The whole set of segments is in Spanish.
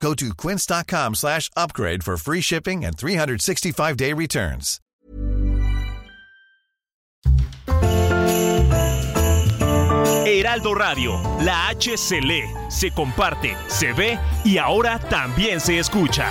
Go to quince.com slash upgrade for free shipping and 365-day returns. Heraldo Radio, la H se lee, se comparte, se ve y ahora también se escucha.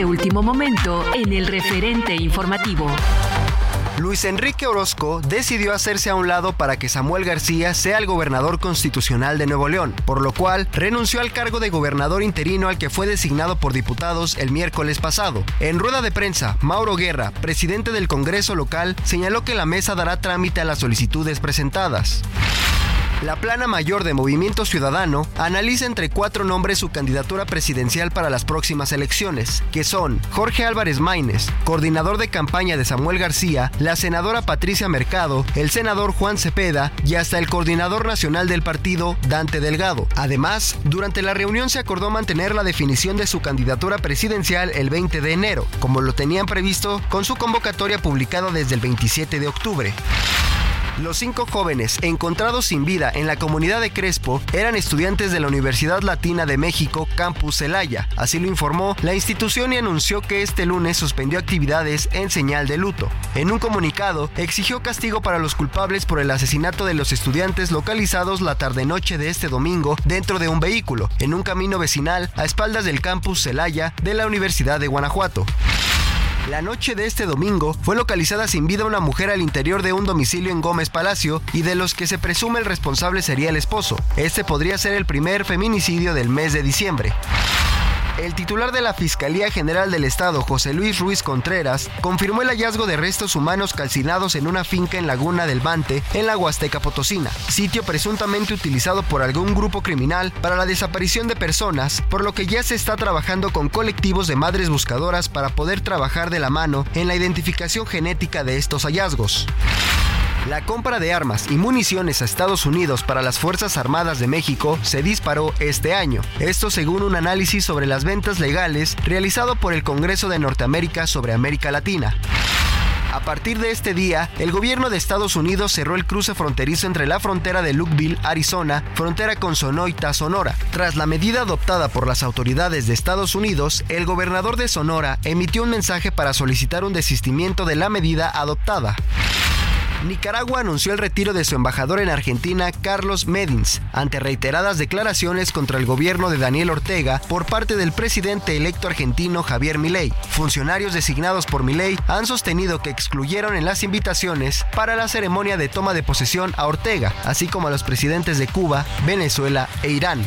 De último momento en el referente informativo. Luis Enrique Orozco decidió hacerse a un lado para que Samuel García sea el gobernador constitucional de Nuevo León, por lo cual renunció al cargo de gobernador interino al que fue designado por diputados el miércoles pasado. En rueda de prensa, Mauro Guerra, presidente del Congreso local, señaló que la mesa dará trámite a las solicitudes presentadas. La plana mayor de Movimiento Ciudadano analiza entre cuatro nombres su candidatura presidencial para las próximas elecciones, que son Jorge Álvarez Maínez, coordinador de campaña de Samuel García, la senadora Patricia Mercado, el senador Juan Cepeda y hasta el coordinador nacional del partido, Dante Delgado. Además, durante la reunión se acordó mantener la definición de su candidatura presidencial el 20 de enero, como lo tenían previsto con su convocatoria publicada desde el 27 de octubre. Los cinco jóvenes encontrados sin vida en la comunidad de Crespo eran estudiantes de la Universidad Latina de México, Campus Celaya. Así lo informó la institución y anunció que este lunes suspendió actividades en señal de luto. En un comunicado, exigió castigo para los culpables por el asesinato de los estudiantes localizados la tarde-noche de este domingo dentro de un vehículo, en un camino vecinal a espaldas del Campus Celaya de la Universidad de Guanajuato. La noche de este domingo fue localizada sin vida una mujer al interior de un domicilio en Gómez Palacio y de los que se presume el responsable sería el esposo. Este podría ser el primer feminicidio del mes de diciembre. El titular de la Fiscalía General del Estado, José Luis Ruiz Contreras, confirmó el hallazgo de restos humanos calcinados en una finca en Laguna del Bante, en la Huasteca Potosina, sitio presuntamente utilizado por algún grupo criminal para la desaparición de personas, por lo que ya se está trabajando con colectivos de madres buscadoras para poder trabajar de la mano en la identificación genética de estos hallazgos. La compra de armas y municiones a Estados Unidos para las Fuerzas Armadas de México se disparó este año. Esto según un análisis sobre las ventas legales realizado por el Congreso de Norteamérica sobre América Latina. A partir de este día, el gobierno de Estados Unidos cerró el cruce fronterizo entre la frontera de Lukeville, Arizona, frontera con Sonoita, Sonora. Tras la medida adoptada por las autoridades de Estados Unidos, el gobernador de Sonora emitió un mensaje para solicitar un desistimiento de la medida adoptada. Nicaragua anunció el retiro de su embajador en Argentina, Carlos Medins, ante reiteradas declaraciones contra el gobierno de Daniel Ortega por parte del presidente electo argentino Javier Milei. Funcionarios designados por Milei han sostenido que excluyeron en las invitaciones para la ceremonia de toma de posesión a Ortega, así como a los presidentes de Cuba, Venezuela e Irán.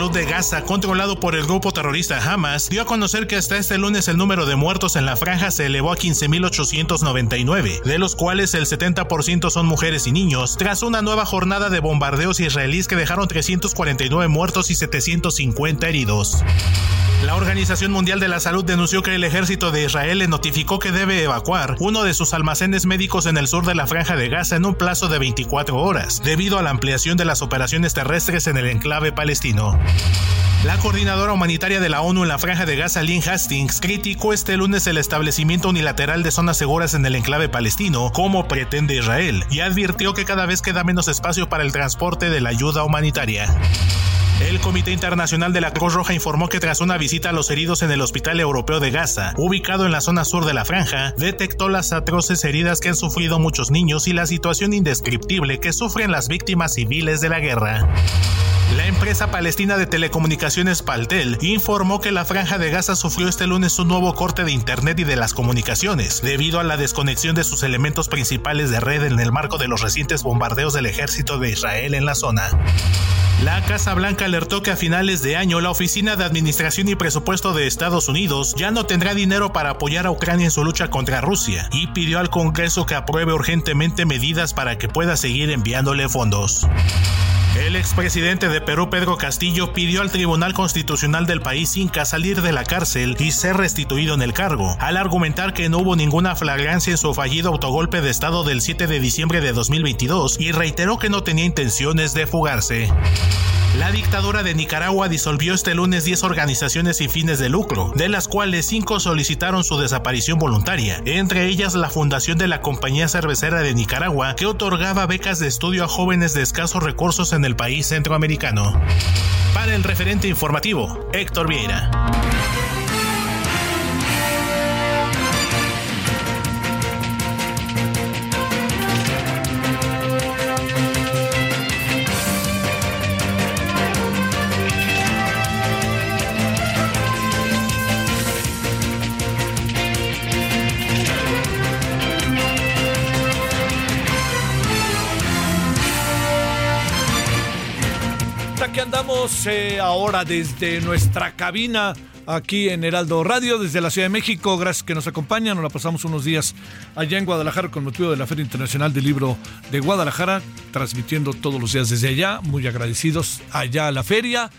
Salud de Gaza, controlado por el grupo terrorista Hamas, dio a conocer que hasta este lunes el número de muertos en la franja se elevó a 15.899, de los cuales el 70% son mujeres y niños, tras una nueva jornada de bombardeos israelíes que dejaron 349 muertos y 750 heridos. La Organización Mundial de la Salud denunció que el ejército de Israel le notificó que debe evacuar uno de sus almacenes médicos en el sur de la franja de Gaza en un plazo de 24 horas, debido a la ampliación de las operaciones terrestres en el enclave palestino. La coordinadora humanitaria de la ONU en la franja de Gaza, Lynn Hastings, criticó este lunes el establecimiento unilateral de zonas seguras en el enclave palestino, como pretende Israel, y advirtió que cada vez queda menos espacio para el transporte de la ayuda humanitaria. El Comité Internacional de la Cruz Roja informó que tras una visita a los heridos en el Hospital Europeo de Gaza, ubicado en la zona sur de la franja, detectó las atroces heridas que han sufrido muchos niños y la situación indescriptible que sufren las víctimas civiles de la guerra. La empresa palestina de telecomunicaciones Paltel informó que la franja de Gaza sufrió este lunes un nuevo corte de Internet y de las comunicaciones, debido a la desconexión de sus elementos principales de red en el marco de los recientes bombardeos del ejército de Israel en la zona. La Casa Blanca alertó que a finales de año la Oficina de Administración y Presupuesto de Estados Unidos ya no tendrá dinero para apoyar a Ucrania en su lucha contra Rusia y pidió al Congreso que apruebe urgentemente medidas para que pueda seguir enviándole fondos. El expresidente de Perú, Pedro Castillo, pidió al Tribunal Constitucional del país Inca salir de la cárcel y ser restituido en el cargo, al argumentar que no hubo ninguna flagrancia en su fallido autogolpe de Estado del 7 de diciembre de 2022 y reiteró que no tenía intenciones de fugarse. La dictadura de Nicaragua disolvió este lunes 10 organizaciones sin fines de lucro, de las cuales 5 solicitaron su desaparición voluntaria, entre ellas la fundación de la Compañía Cervecera de Nicaragua, que otorgaba becas de estudio a jóvenes de escasos recursos en el país centroamericano. Para el referente informativo, Héctor Vieira. 12 ahora desde nuestra cabina aquí en Heraldo Radio, desde la Ciudad de México. Gracias que nos acompañan. Nos la pasamos unos días allá en Guadalajara con motivo de la Feria Internacional del Libro de Guadalajara, transmitiendo todos los días desde allá. Muy agradecidos allá a la feria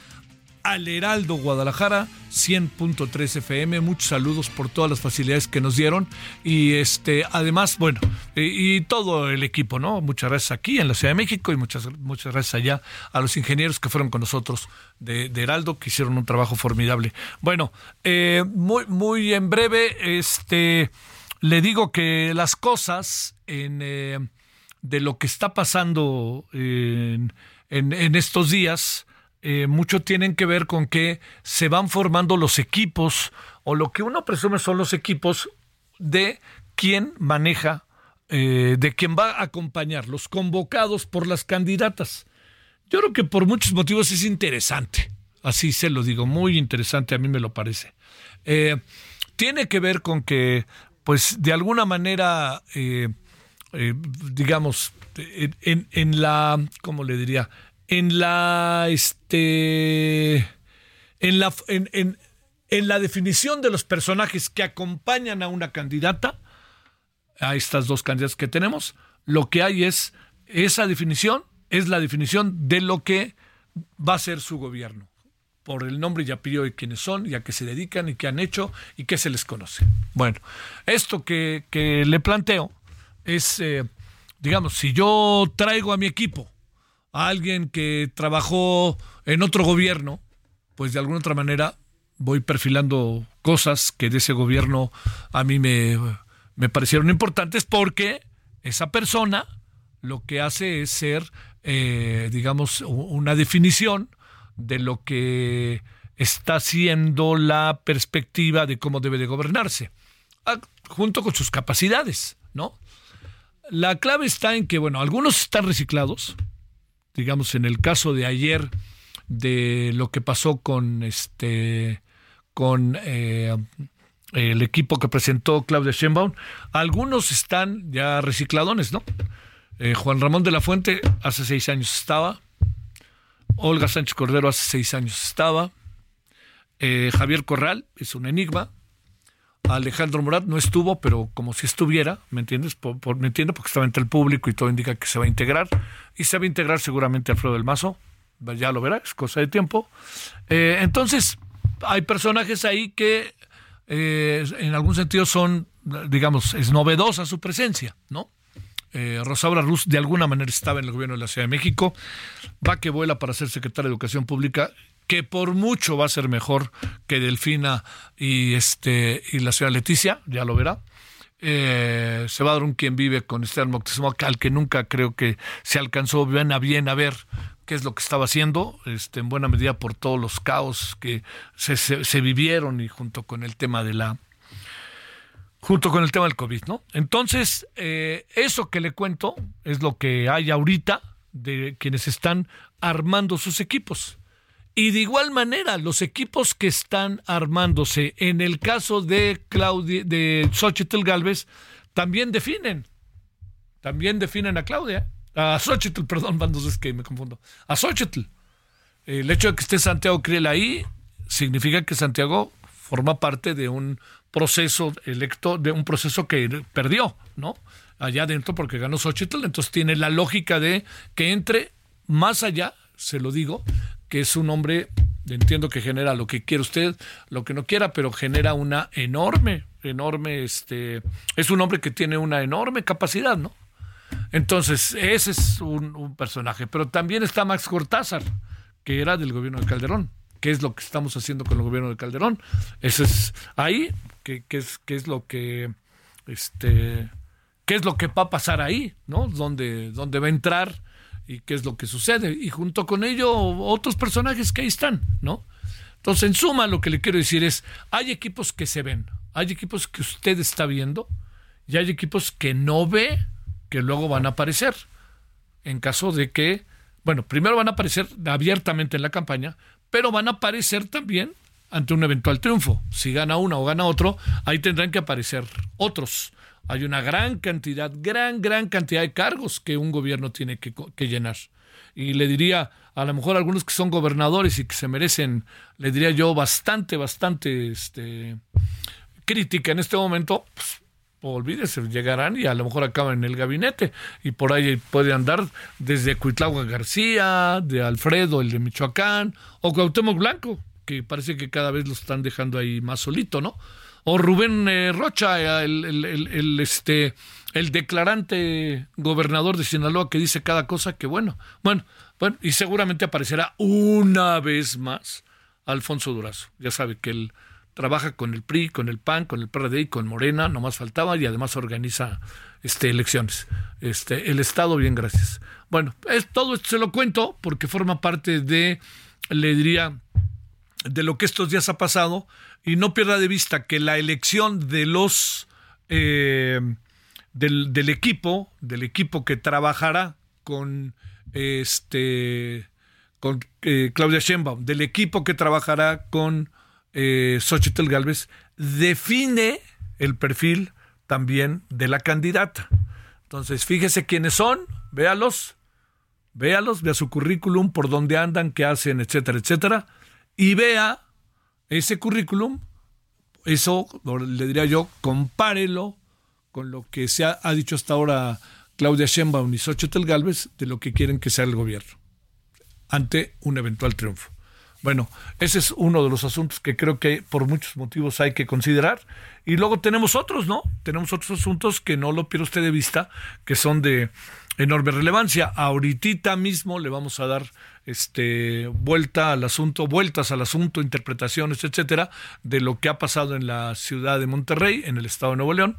al Heraldo Guadalajara 100.3 FM. Muchos saludos por todas las facilidades que nos dieron y este además, bueno, y, todo el equipo, ¿no? Muchas gracias aquí en la Ciudad de México y muchas muchas gracias allá a los ingenieros que fueron con nosotros de, Heraldo que hicieron un trabajo formidable. Bueno, eh, muy muy en breve este le digo que las cosas en eh, de lo que está pasando en, en estos días eh, mucho tienen que ver con que se van formando los equipos o lo que uno presume son los equipos de quien maneja, eh, de quien va a acompañar, los convocados por las candidatas. Yo creo que por muchos motivos es interesante, así se lo digo, muy interesante, a mí me lo parece. Eh, tiene que ver con que, pues, de alguna manera, digamos, en, en la, ¿cómo le diría? En la este en la en, la definición de los personajes que acompañan a una candidata a estas dos candidatas que tenemos lo que hay es esa definición es la definición de lo que va a ser su gobierno por el nombre y apellido de quienes son y a qué se dedican y qué han hecho y qué se les conoce. Bueno, esto que, le planteo es, eh, digamos, si yo traigo a mi equipo a alguien que trabajó en otro gobierno, pues de alguna otra manera voy perfilando cosas que de ese gobierno a mí me, me parecieron importantes porque esa persona lo que hace es ser, eh, digamos, una definición de lo que está siendo la perspectiva de cómo debe de gobernarse, junto con sus capacidades, ¿no? La clave está en que, bueno, algunos están reciclados, digamos, en el caso de ayer de lo que pasó con este con eh, el equipo que presentó Claudia Sheinbaum, algunos están ya recicladones, ¿no? Eh, Juan Ramón de la Fuente hace seis años estaba, Olga Sánchez Cordero hace seis años estaba. Eh, Javier Corral es un enigma. Alejandro Murat no estuvo, pero como si estuviera, ¿me entiendes? Por, me entiendo porque estaba entre el público y todo indica que se va a integrar. Y se va a integrar seguramente Alfredo del Mazo. Ya lo verá, es cosa de tiempo. Eh, entonces, hay personajes ahí que eh, en algún sentido son, digamos, es novedosa su presencia, ¿no? Eh, Rosaura Ruz de alguna manera estaba en el gobierno de la Ciudad de México, va que vuela para ser secretaria de Educación Pública, que por mucho va a ser mejor que Delfina y este y la señora Leticia, ya lo verá. Eh, se va a dar un quien vive con Esteban Moctezuma, al que nunca creo que se alcanzó bien a bien a ver qué es lo que estaba haciendo, este, en buena medida por todos los caos que se, vivieron y junto con el tema de la junto con el tema del COVID, ¿no? Entonces, eh, eso que le cuento es lo que hay ahorita de quienes están armando sus equipos. Y de igual manera, los equipos que están armándose, en el caso de Claudia, de Xochitl Galvez, también definen. También definen a Claudia. A Xochitl, perdón, bandos es que me confundo. A Xochitl. El hecho de que esté Santiago Kriel ahí significa que Santiago forma parte de un proceso electo, de un proceso que perdió, ¿no? Allá adentro porque ganó Xochitl, entonces tiene la lógica de que entre más allá, se lo digo, que es un hombre, entiendo que genera lo que quiere usted, lo que no quiera, pero genera una enorme, enorme, este, es un hombre que tiene una enorme capacidad, ¿no? Entonces, ese es un, personaje, pero también está Max Cortázar, que era del gobierno de Calderón qué es lo que estamos haciendo con el gobierno de Calderón. Eso es ahí, qué, es, qué es lo que este qué es lo que va a pasar ahí, ¿no? Dónde, dónde va a entrar y qué es lo que sucede. Y junto con ello, otros personajes que ahí están, ¿no? Entonces, en suma, lo que le quiero decir es, hay equipos que se ven, hay equipos que usted está viendo y hay equipos que no ve, que luego van a aparecer. En caso de que, bueno, primero van a aparecer abiertamente en la campaña, pero van a aparecer también ante un eventual triunfo. Si gana uno o gana otro, ahí tendrán que aparecer otros. Hay una gran cantidad, gran, gran cantidad de cargos que un gobierno tiene que, llenar. Y le diría, a lo mejor algunos que son gobernadores y que se merecen, le diría yo, bastante, bastante este, crítica en este momento, pues, olvídese, llegarán y a lo mejor acaban en el gabinete. Y por ahí puede andar desde Cuitlagua García, de Alfredo, el de Michoacán, o Cuauhtémoc Blanco, que parece que cada vez lo están dejando ahí más solito, ¿no? O Rubén eh, Rocha, el, el, este, el declarante gobernador de Sinaloa que dice cada cosa que bueno, bueno, bueno, y seguramente aparecerá una vez más Alfonso Durazo. Ya sabe que él trabaja con el PRI, con el PAN, con el PRD y con Morena, no más faltaba, y además organiza este, elecciones. Este, el Estado, bien, gracias. Bueno, es, todo esto se lo cuento porque forma parte de, le diría, de lo que estos días ha pasado, y no pierda de vista que la elección de los eh, del, equipo, del equipo que trabajará con este con eh, Claudia Sheinbaum, del equipo que trabajará con eh, Xochitl Galvez define el perfil también de la candidata. Entonces, fíjese quiénes son, véalos, véalos, vea su currículum, por dónde andan, qué hacen, etcétera, etcétera, y vea ese currículum, eso le diría yo, compárelo con lo que se ha, dicho hasta ahora Claudia Sheinbaum y Xochitl Galvez de lo que quieren que sea el gobierno ante un eventual triunfo. Bueno, ese es uno de los asuntos que creo que por muchos motivos hay que considerar. Y luego tenemos otros, ¿no? Tenemos otros asuntos que no lo pierda usted de vista, que son de enorme relevancia. Ahorita mismo le vamos a dar este vuelta al asunto, vueltas al asunto, interpretaciones, etcétera, de lo que ha pasado en la ciudad de Monterrey, en el estado de Nuevo León,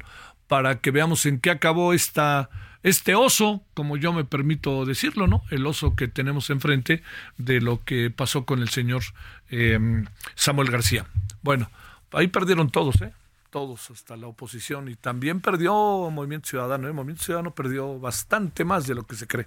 para que veamos en qué acabó esta este oso, como yo me permito decirlo, ¿no? El oso que tenemos enfrente de lo que pasó con el señor em, Samuel García. Bueno, ahí perdieron todos, ¿eh? Todos, hasta la oposición. Y también perdió Movimiento Ciudadano. ¿eh? Movimiento Ciudadano perdió bastante más de lo que se cree.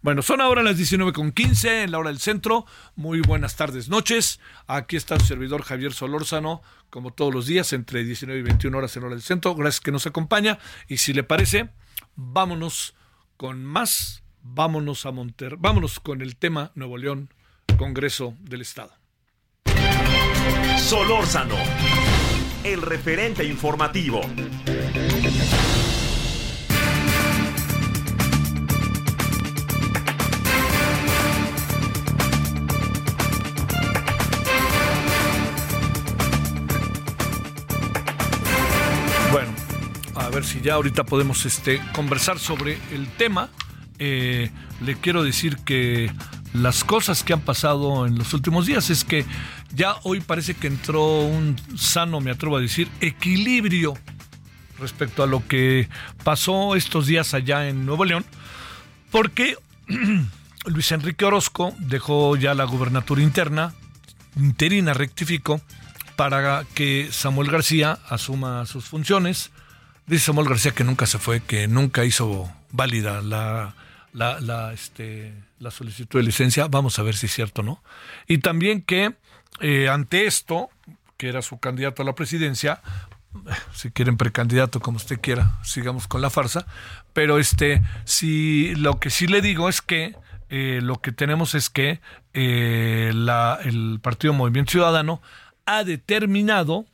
Bueno, son ahora las 19.15 en la hora del centro. Muy buenas tardes, noches. Aquí está su servidor Javier Solórzano, como todos los días, entre 19 y 21 horas en la hora del centro. Gracias que nos acompaña. Y si le parece, vámonos con más, vámonos a Monterrey, vámonos con el tema Nuevo León Congreso del Estado. Solórzano, el referente informativo. Bueno, a ver si ya ahorita podemos este, conversar sobre el tema. Eh, le quiero decir que las cosas que han pasado en los últimos días es que ya hoy parece que entró un sano, me atrevo a decir, equilibrio respecto a lo que pasó estos días allá en Nuevo León, porque Luis Enrique Orozco dejó ya la gubernatura interna, interina rectificó, para que Samuel García asuma sus funciones. Dice Samuel García que nunca se fue, que nunca hizo válida la, la, la, este, la solicitud de licencia. Vamos a ver si es cierto o no. Y también que eh, ante esto, que era su candidato a la presidencia, si quieren precandidato como usted quiera, sigamos con la farsa, pero este, si lo que sí le digo es que eh, lo que tenemos es que eh, la, el Partido Movimiento Ciudadano ha determinado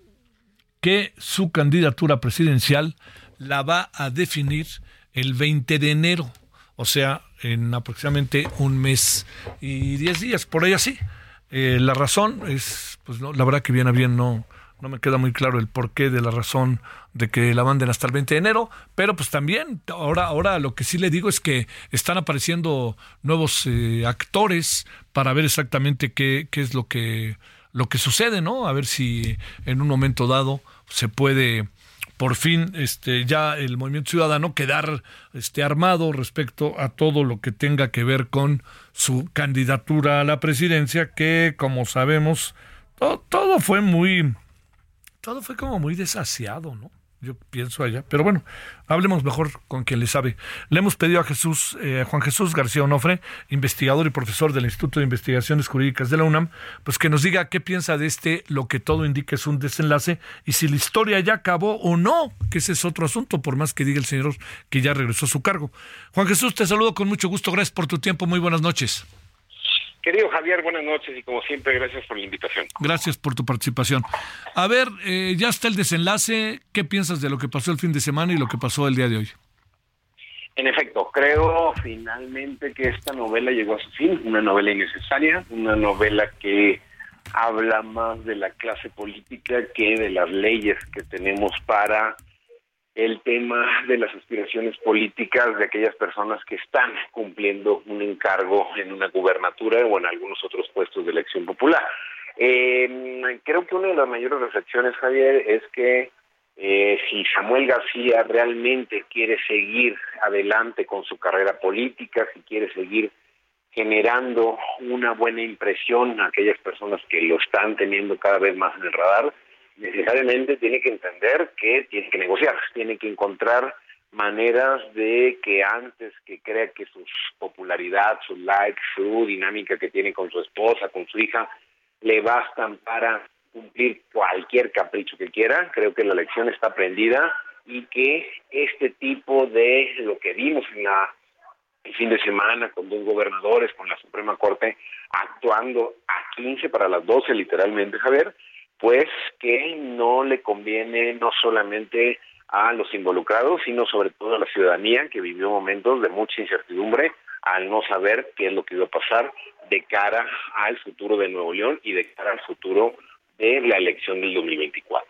que su candidatura presidencial la va a definir el 20 de enero, o sea, en aproximadamente un mes y 10 días, por ahí así. Eh, la razón es, pues no, la verdad que bien a bien no, no me queda muy claro el porqué de la razón de que la manden hasta el 20 de enero, pero pues también ahora, ahora lo que sí le digo es que están apareciendo nuevos eh, actores para ver exactamente qué, qué es lo que lo que sucede, ¿no? A ver si en un momento dado se puede por fin este ya el movimiento ciudadano quedar este armado respecto a todo lo que tenga que ver con su candidatura a la presidencia que como sabemos todo, todo fue muy todo fue como muy desasiado, ¿no? Yo pienso allá. Pero bueno, hablemos mejor con quien le sabe. Le hemos pedido a Jesús, eh, Juan Jesús García Onofre, investigador y profesor del Instituto de Investigaciones Jurídicas de la UNAM, pues que nos diga qué piensa de este, lo que todo indica es un desenlace, y si la historia ya acabó o no, que ese es otro asunto, por más que diga el señor que ya regresó a su cargo. Juan Jesús, te saludo con mucho gusto, gracias por tu tiempo, muy buenas noches. Querido Javier, buenas noches y como siempre, gracias por la invitación. Gracias por tu participación. A ver, eh, ya está el desenlace. ¿Qué piensas de lo que pasó el fin de semana y lo que pasó el día de hoy? En efecto, creo finalmente que esta novela llegó a su fin, una novela innecesaria, una novela que habla más de la clase política que de las leyes que tenemos para el tema de las aspiraciones políticas de aquellas personas que están cumpliendo un encargo en una gubernatura o en algunos otros puestos de elección popular. Eh, creo que una de las mayores reflexiones, Javier, es que eh, si Samuel García realmente quiere seguir adelante con su carrera política, si quiere seguir generando una buena impresión a aquellas personas que lo están teniendo cada vez más en el radar, necesariamente tiene que entender que tiene que negociar, tiene que encontrar maneras de que antes que crea que su popularidad, su like, su dinámica que tiene con su esposa, con su hija, le bastan para cumplir cualquier capricho que quiera. Creo que la lección está aprendida y que este tipo de lo que vimos en el fin de semana con dos gobernadores, con la Suprema Corte actuando a 15 para las 12 literalmente, Javier, pues que no le conviene no solamente a los involucrados, sino sobre todo a la ciudadanía que vivió momentos de mucha incertidumbre al no saber qué es lo que iba a pasar de cara al futuro de Nuevo León y de cara al futuro de la elección del 2024.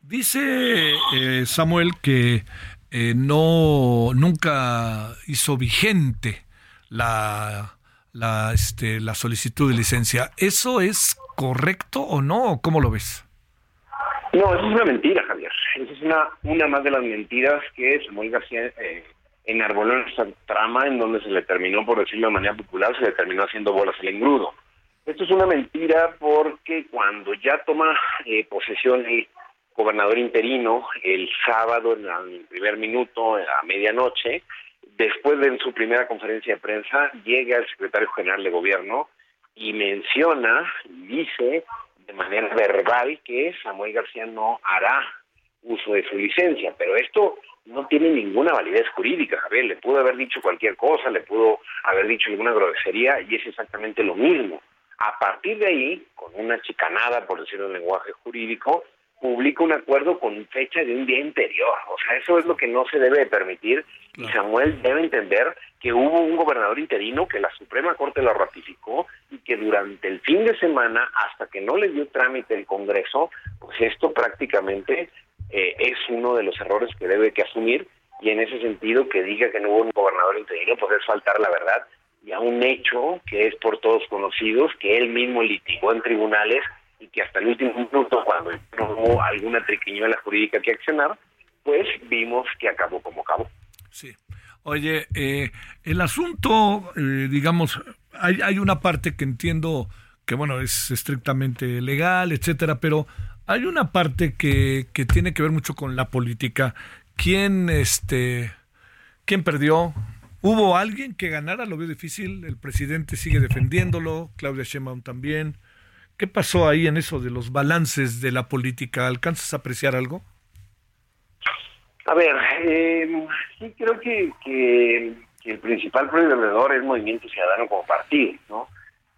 Dice eh, Samuel que eh, no nunca hizo vigente la la este la solicitud de licencia. ¿Eso es correcto o no? ¿Cómo lo ves? No, eso es una mentira, Javier. Esa es una, una más de las mentiras que Samuel García eh, enarboló en esta trama en donde se le terminó, por decirlo de manera popular, se le terminó haciendo bolas el engrudo. Esto es una mentira porque cuando ya toma eh, posesión el gobernador interino el sábado en el primer minuto, a medianoche, después de su primera conferencia de prensa, llega el secretario general de gobierno y menciona, dice de manera verbal que Samuel García no hará uso de su licencia, pero esto no tiene ninguna validez jurídica, a ver, le pudo haber dicho cualquier cosa, le pudo haber dicho alguna grosería y es exactamente lo mismo. A partir de ahí, con una chicanada, por decirlo en lenguaje jurídico, publica un acuerdo con fecha de un día anterior. O sea, eso es lo que no se debe de permitir. Y Samuel debe entender que hubo un gobernador interino que la Suprema Corte lo ratificó y que durante el fin de semana, hasta que no le dio trámite el Congreso, pues esto prácticamente eh, es uno de los errores que debe que asumir. Y en ese sentido que diga que no hubo un gobernador interino, pues es faltar la verdad y a un hecho que es por todos conocidos, que él mismo litigó en tribunales y que hasta el último minuto, cuando hubo alguna triquiñuela jurídica que accionar, pues vimos que acabó como acabó. Sí. Oye, eh, el asunto, eh, digamos, hay, hay una parte que entiendo que, bueno, es estrictamente legal, etcétera, pero hay una parte que, que tiene que ver mucho con la política. ¿Quién, este, quién perdió? ¿Hubo alguien que ganara? Lo veo difícil. El presidente sigue defendiéndolo, Claudia Sheinbaum también. ¿Qué pasó ahí en eso de los balances de la política? ¿Alcanzas a apreciar algo? A ver, eh, sí creo que, que, el principal perdedor es Movimiento Ciudadano como partido, ¿no?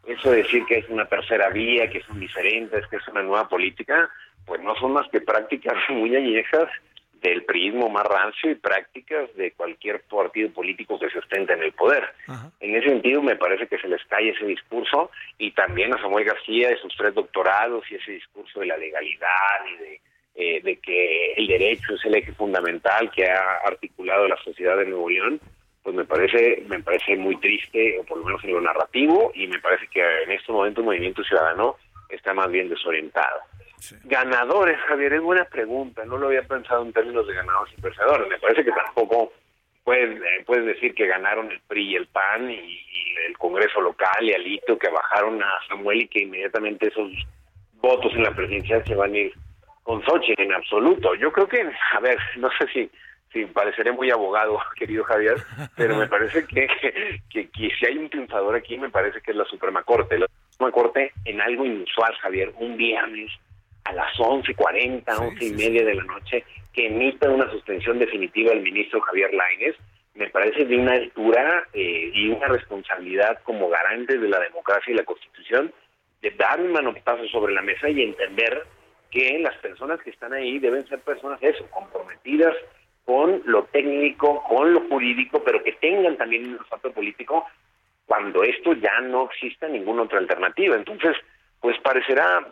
Eso de decir que es una tercera vía, que son diferentes, que es una nueva política, pues no son más que prácticas muy añejas del prismo más rancio y prácticas de cualquier partido político que se ostente en el poder. En ese sentido, me parece que se les cae ese discurso y también a Samuel García de sus tres doctorados y ese discurso de la legalidad y de, eh, de que el derecho es el eje fundamental que ha articulado la sociedad de Nuevo León, pues me parece me parece muy triste, o por lo menos en lo narrativo, y me parece que en este momento el movimiento ciudadano está más bien desorientado. Ganadores, Javier, es buena pregunta. No lo había pensado en términos de ganadores y perdedores. Me parece que tampoco puedes, eh, puedes decir que ganaron el PRI y el PAN y, el Congreso local y Alito que bajaron a Samuel y que inmediatamente esos votos en la presidencia se van a ir con Xochitl en absoluto. Yo creo que, a ver, no sé si si pareceré muy abogado, querido Javier, pero me parece que, que, que, si hay un triunfador aquí, me parece que es la Suprema Corte. La Suprema Corte, en algo inusual, Javier, un viernes a las 11.40, once y media de la noche, que emita una suspensión definitiva el ministro Javier Lainez, me parece de una altura eh, y una responsabilidad como garante de la democracia y la Constitución de dar un manotazo sobre la mesa y entender que las personas que están ahí deben ser personas eso, comprometidas con lo técnico, con lo jurídico, pero que tengan también un olfato político cuando esto ya no exista ninguna otra alternativa. Entonces, pues parecerá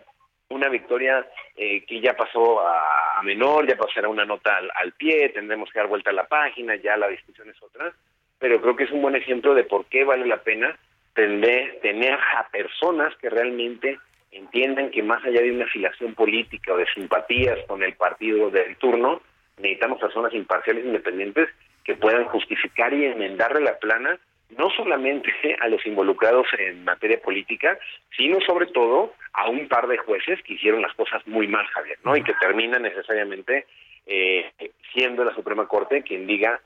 una victoria eh, que ya pasó a, menor, ya pasará una nota al, pie, tendremos que dar vuelta a la página, ya la discusión es otra, pero creo que es un buen ejemplo de por qué vale la pena tener, tener a personas que realmente entiendan que más allá de una afiliación política o de simpatías con el partido del turno, necesitamos personas imparciales independientes que puedan justificar y enmendarle la plana no solamente a los involucrados en materia política, sino sobre todo a un par de jueces que hicieron las cosas muy mal, Javier, ¿no? Y que termina necesariamente eh, siendo la Suprema Corte quien diga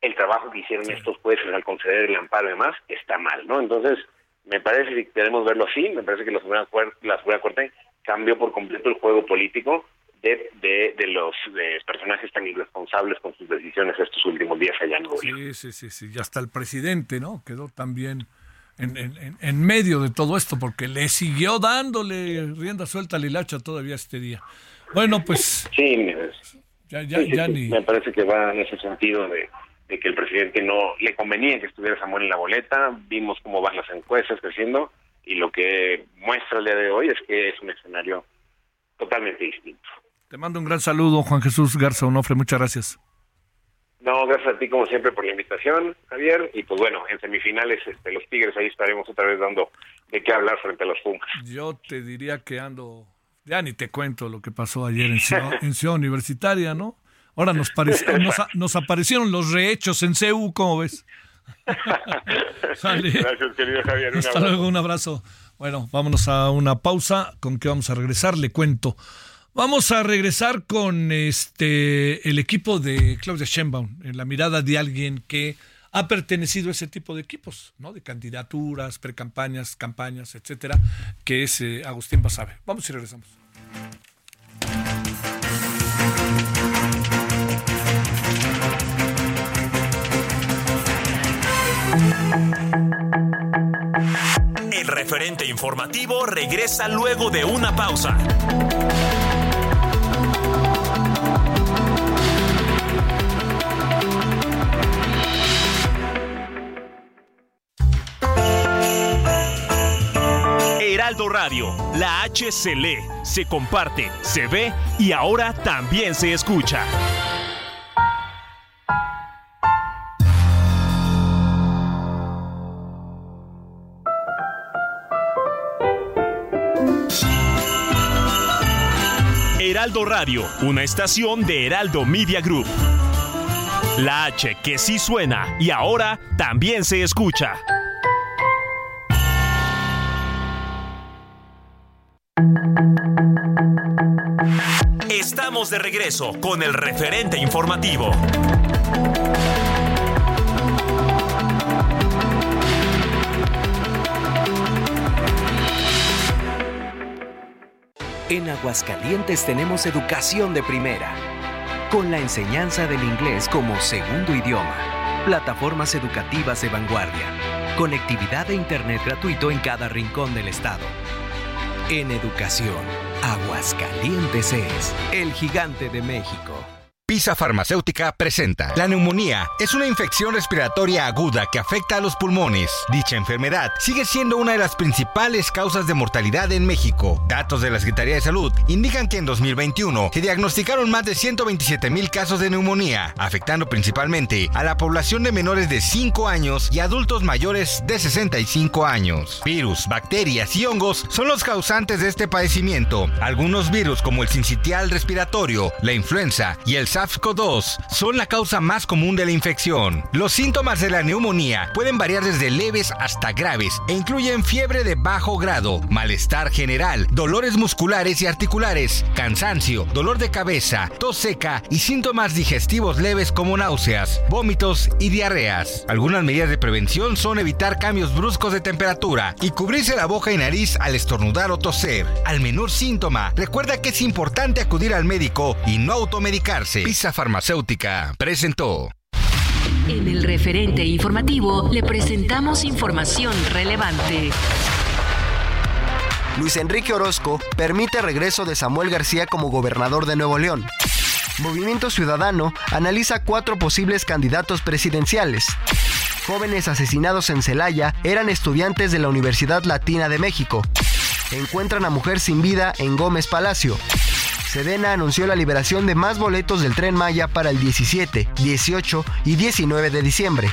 el trabajo que hicieron estos jueces al conceder el amparo y demás está mal, ¿no? Entonces, me parece que queremos verlo así, me parece que la Suprema, la Suprema Corte cambió por completo el juego político de, de, los personajes tan irresponsables con sus decisiones estos últimos días allá en Sí, sí, sí, sí, y hasta el presidente, ¿no? Quedó también en, en, en medio de todo esto porque le siguió dándole rienda suelta al hilacha todavía este día. Bueno, pues... Sí, ya, ya, ya ni... me parece que va en ese sentido de, de que el presidente no le convenía que estuviera Samuel en la boleta, vimos cómo van las encuestas creciendo y lo que muestra el día de hoy es que es un escenario totalmente distinto. Te mando un gran saludo, Juan Jesús Garza Onofre. Muchas gracias. No, gracias a ti como siempre por la invitación, Javier. Y pues bueno, en semifinales este, los Tigres ahí estaremos otra vez dando de qué hablar frente a los Pumas. Yo te diría que ando, ya ni te cuento lo que pasó ayer en Ciudad, Universitaria, ¿no? Ahora nos, nos, aparecieron los rehechos en CEU, ¿cómo ves? Gracias, querido Javier. Hasta luego, un abrazo. Bueno, vámonos a una pausa. ¿Con qué vamos a regresar? Le cuento. Vamos a regresar con este el equipo de Claudia Sheinbaum, en la mirada de alguien que ha pertenecido a ese tipo de equipos, ¿no? De candidaturas, precampañas, campañas, etcétera, que es eh, Agustín Basabe. Vamos y regresamos. referente informativo regresa luego de una pausa. Heraldo Radio, la H se lee, se comparte, se ve y ahora también se escucha. Heraldo Radio, una estación de Heraldo Media Group. La H que sí suena y ahora también se escucha. Estamos de regreso con el referente informativo. En Aguascalientes tenemos educación de primera, con la enseñanza del inglés como segundo idioma, plataformas educativas de vanguardia, conectividad de Internet gratuito en cada rincón del estado. En educación, Aguascalientes es el gigante de México. Pisa Farmacéutica presenta. La neumonía es una infección respiratoria aguda que afecta a los pulmones. Dicha enfermedad sigue siendo una de las principales causas de mortalidad en México. Datos de la Secretaría de Salud indican que en 2021 se diagnosticaron más de 127 mil casos de neumonía, afectando principalmente a la población de menores de 5 años y adultos mayores de 65 años. Virus, bacterias y hongos son los causantes de este padecimiento. Algunos virus como el sincitial respiratorio, la influenza y el SARS-CoV-2 son la causa más común de la infección. Los síntomas de la neumonía pueden variar desde leves hasta graves e incluyen fiebre de bajo grado, malestar general, dolores musculares y articulares, cansancio, dolor de cabeza, tos seca y síntomas digestivos leves como náuseas, vómitos y diarreas. Algunas medidas de prevención son evitar cambios bruscos de temperatura y cubrirse la boca y nariz al estornudar o toser. Al menor síntoma, recuerda que es importante acudir al médico y no automedicarse. Pisa Farmacéutica presentó. En el referente informativo le presentamos información relevante. Luis Enrique Orozco permite regreso de Samuel García como gobernador de Nuevo León. Movimiento Ciudadano analiza cuatro posibles candidatos presidenciales. Jóvenes asesinados en Celaya eran estudiantes de la Universidad Latina de México. Encuentran a mujer sin vida en Gómez Palacio. Sedena anunció la liberación de más boletos del tren Maya para el 17, 18 y 19 de diciembre.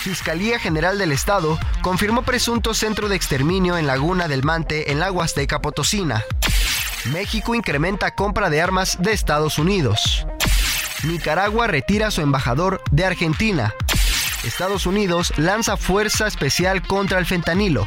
Fiscalía General del Estado confirmó presunto centro de exterminio en Laguna del Mante en la Huasteca Potosina. México incrementa compra de armas de Estados Unidos. Nicaragua retira a su embajador de Argentina. Estados Unidos lanza fuerza especial contra el fentanilo.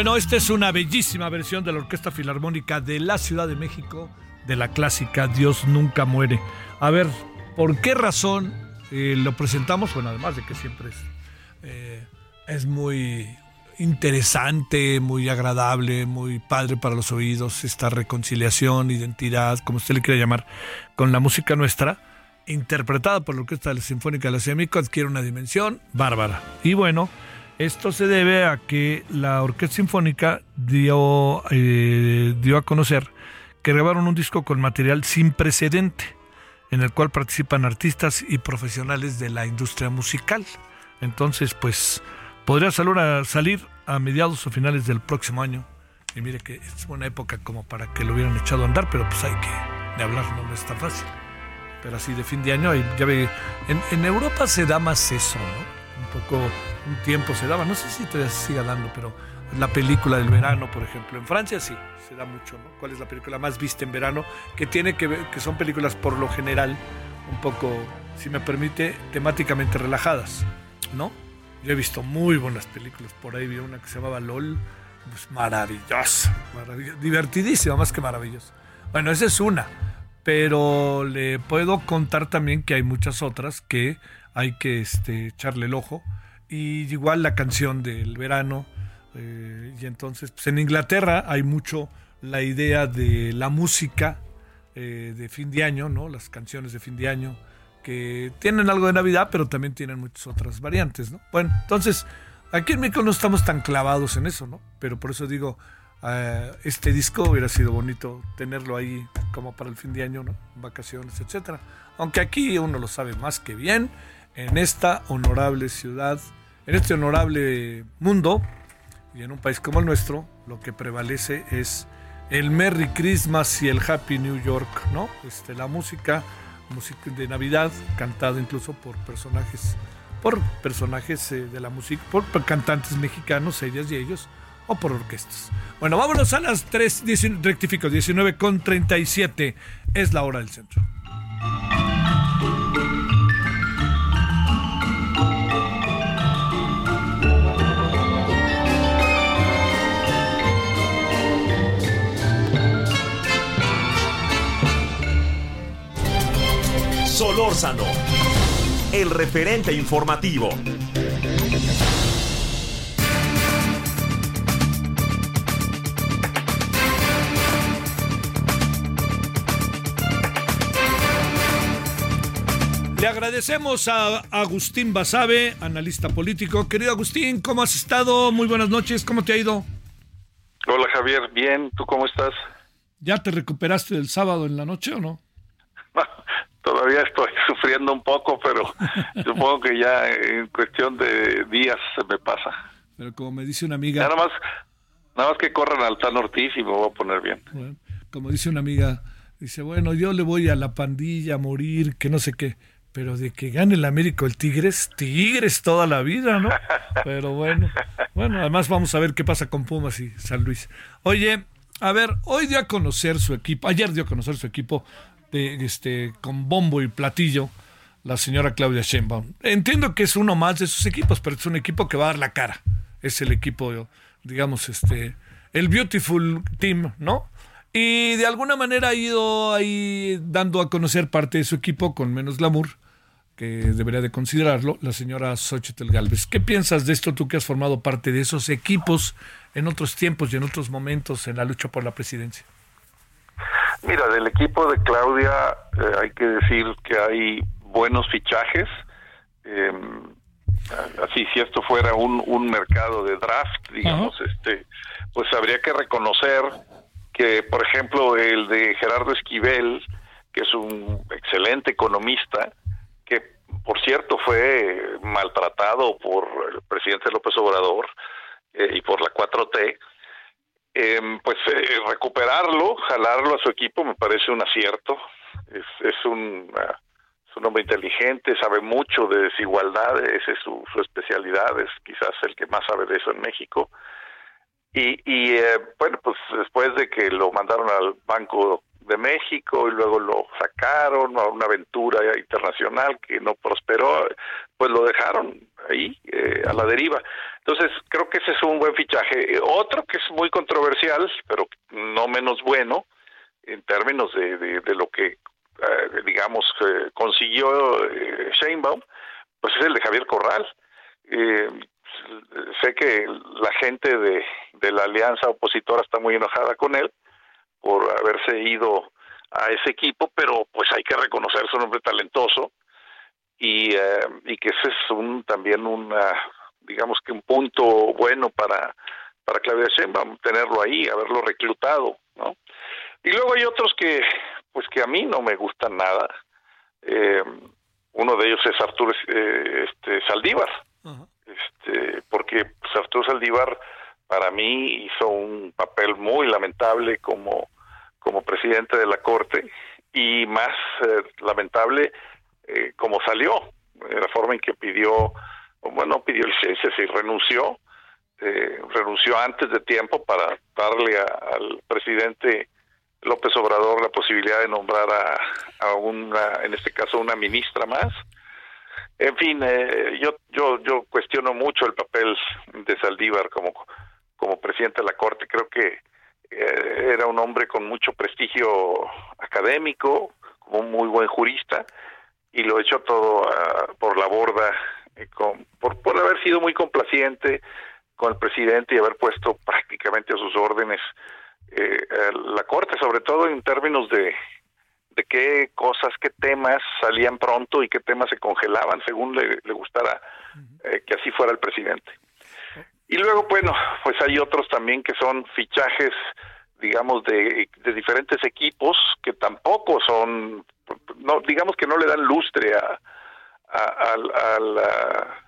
Bueno, esta es una bellísima versión de la Orquesta Filarmónica de la Ciudad de México de la clásica Dios nunca muere. A ver, ¿por qué razón eh, lo presentamos? Bueno, además de que siempre es, eh, es muy interesante, muy agradable, muy padre para los oídos, esta reconciliación, identidad, como usted le quiera llamar, con la música nuestra, interpretada por la Orquesta Sinfónica de la Ciudad de México, adquiere una dimensión bárbara. Y bueno, esto se debe a que la Orquesta Sinfónica dio, eh, dio a conocer que grabaron un disco con material sin precedente, en el cual participan artistas y profesionales de la industria musical. Entonces, pues podría salir a, salir a mediados o finales del próximo año. Y mire que es una época como para que lo hubieran echado a andar, pero pues hay que de hablar, no, es tan fácil. Pero así de fin de año, ya ve, en, en, Europa se da más eso, ¿no? Poco, un tiempo se daba, no sé si se siga dando, pero la película del verano, por ejemplo. En Francia sí, se da mucho, ¿no? ¿Cuál es la película más vista en verano? Que tiene que ver, que son películas por lo general un poco, si me permite, temáticamente relajadas, ¿no? Yo he visto muy buenas películas. Por ahí vi una que se llamaba LOL. Pues maravillosa, divertidísima, más que maravillosa. Bueno, esa es una. Pero le puedo contar también que hay muchas otras que hay que este, echarle el ojo. Y igual la canción del verano. Eh, y entonces, pues en Inglaterra hay mucho la idea de la música eh, de fin de año, ¿no? Las canciones de fin de año que tienen algo de Navidad, pero también tienen muchas otras variantes, ¿no? Bueno, entonces, aquí en México no estamos tan clavados en eso, ¿no? Pero por eso digo, eh, este disco hubiera sido bonito tenerlo ahí como para el fin de año, ¿no? Vacaciones, etcétera. Aunque aquí uno lo sabe más que bien, en esta honorable ciudad, en este honorable mundo y en un país como el nuestro, lo que prevalece es el Merry Christmas y el Happy New York, ¿no? Este, la música música de Navidad, cantada incluso por personajes, por personajes eh, de la música, por, cantantes mexicanos, ellas y ellos, o por orquestas. Bueno, vámonos a las 3, rectifico, 19 con 37, es la hora del centro. Solórzano, el referente informativo. Le agradecemos a Agustín Basabe, analista político. Querido Agustín, ¿cómo has estado? Muy buenas noches, ¿cómo te ha ido? Hola Javier, bien, ¿tú cómo estás? ¿Ya te recuperaste del sábado en la noche o no? Todavía estoy sufriendo un poco, pero supongo que ya en cuestión de días se me pasa. Pero como me dice una amiga... Nada más, nada más que corran al Tan Ortiz y me voy a poner bien. como dice una amiga, dice, bueno, yo le voy a la pandilla a morir, que no sé qué, pero de que gane el América el Tigres, Tigres toda la vida, ¿no? Pero bueno, bueno, además vamos a ver qué pasa con Pumas y San Luis. Oye, a ver, hoy dio a conocer su equipo, ayer dio a conocer su equipo este, con bombo y platillo la señora Claudia Sheinbaum. Entiendo que es uno más de sus equipos, pero es un equipo que va a dar la cara. Es el equipo, digamos, este, el Beautiful Team, ¿no? Y de alguna manera ha ido ahí dando a conocer parte de su equipo con menos glamour, que debería de considerarlo, la señora Xochitl Galvez. ¿Qué piensas de esto tú que has formado parte de esos equipos en otros tiempos y en otros momentos en la lucha por la presidencia? Mira, del equipo de Claudia eh, hay que decir que hay buenos fichajes. Em, así, si esto fuera un, un mercado de draft, digamos, este, pues habría que reconocer que, por ejemplo, el de Gerardo Esquivel, que es un excelente economista, que por cierto fue maltratado por el presidente López Obrador eh, y por la 4T, eh, pues eh, recuperarlo, jalarlo a su equipo me parece un acierto. Es, es un, ah, es un hombre inteligente, sabe mucho de desigualdad, esa es su, su especialidad, es quizás el que más sabe de eso en México. Y, y eh, bueno, pues después de que lo mandaron al Banco de México y luego lo sacaron a una aventura internacional que no prosperó, pues lo dejaron ahí eh, a la deriva. Entonces creo que ese es un buen fichaje. Otro que es muy controversial, pero no menos bueno, en términos de, de, lo que, eh, digamos, consiguió eh, Sheinbaum, pues es el de Javier Corral. sé que la gente de, la alianza opositora está muy enojada con él por haberse ido a ese equipo, pero pues hay que reconocer su nombre talentoso y, eh, y que ese es un también una digamos que un punto bueno para para Claudia Sheinbaum tenerlo ahí, haberlo reclutado, ¿no? Y luego hay otros que pues que a mí no me gustan nada. Eh, uno de ellos es Arturo eh, este Saldívar. Este, porque pues, Arturo Saldívar para mí hizo un papel muy lamentable como como presidente de la Corte y más lamentable eh, como salió, la forma en que pidió, bueno, pidió licencia, y renunció, eh, renunció antes de tiempo para darle al presidente López Obrador la posibilidad de nombrar a, a una, en este caso, una ministra más. En fin, eh, yo, yo, yo cuestiono mucho el papel de Saldívar como, como presidente de la Corte. Creo que era un hombre con mucho prestigio académico, como un muy buen jurista, y lo echó todo ah, por la borda eh, con, por, por haber sido muy complaciente con el presidente y haber puesto prácticamente a sus órdenes eh, la corte, sobre todo en términos de, de qué cosas, qué temas salían pronto y qué temas se congelaban según le, le gustara eh, que así fuera el presidente. Y luego, bueno, pues hay otros también que son fichajes, digamos, de, de diferentes equipos que tampoco son no digamos que no le dan lustre a, al,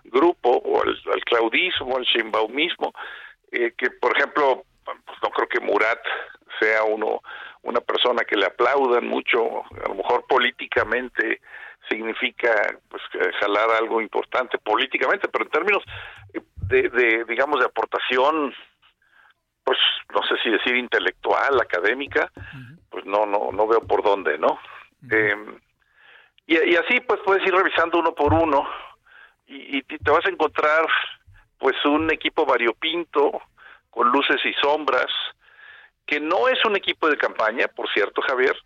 grupo o al, claudismo, al shimbaumismo, eh, que por ejemplo, pues no creo que Murat sea uno una persona que le aplaudan mucho, a lo mejor políticamente significa pues jalar algo importante políticamente, pero en términos de, de digamos de aportación pues no sé si decir intelectual, académica, pues no no no veo por dónde, ¿no? Eh, y, así pues puedes ir revisando uno por uno. Y, te vas a encontrar pues un equipo variopinto con luces y sombras que no es un equipo de campaña, por cierto, Javier,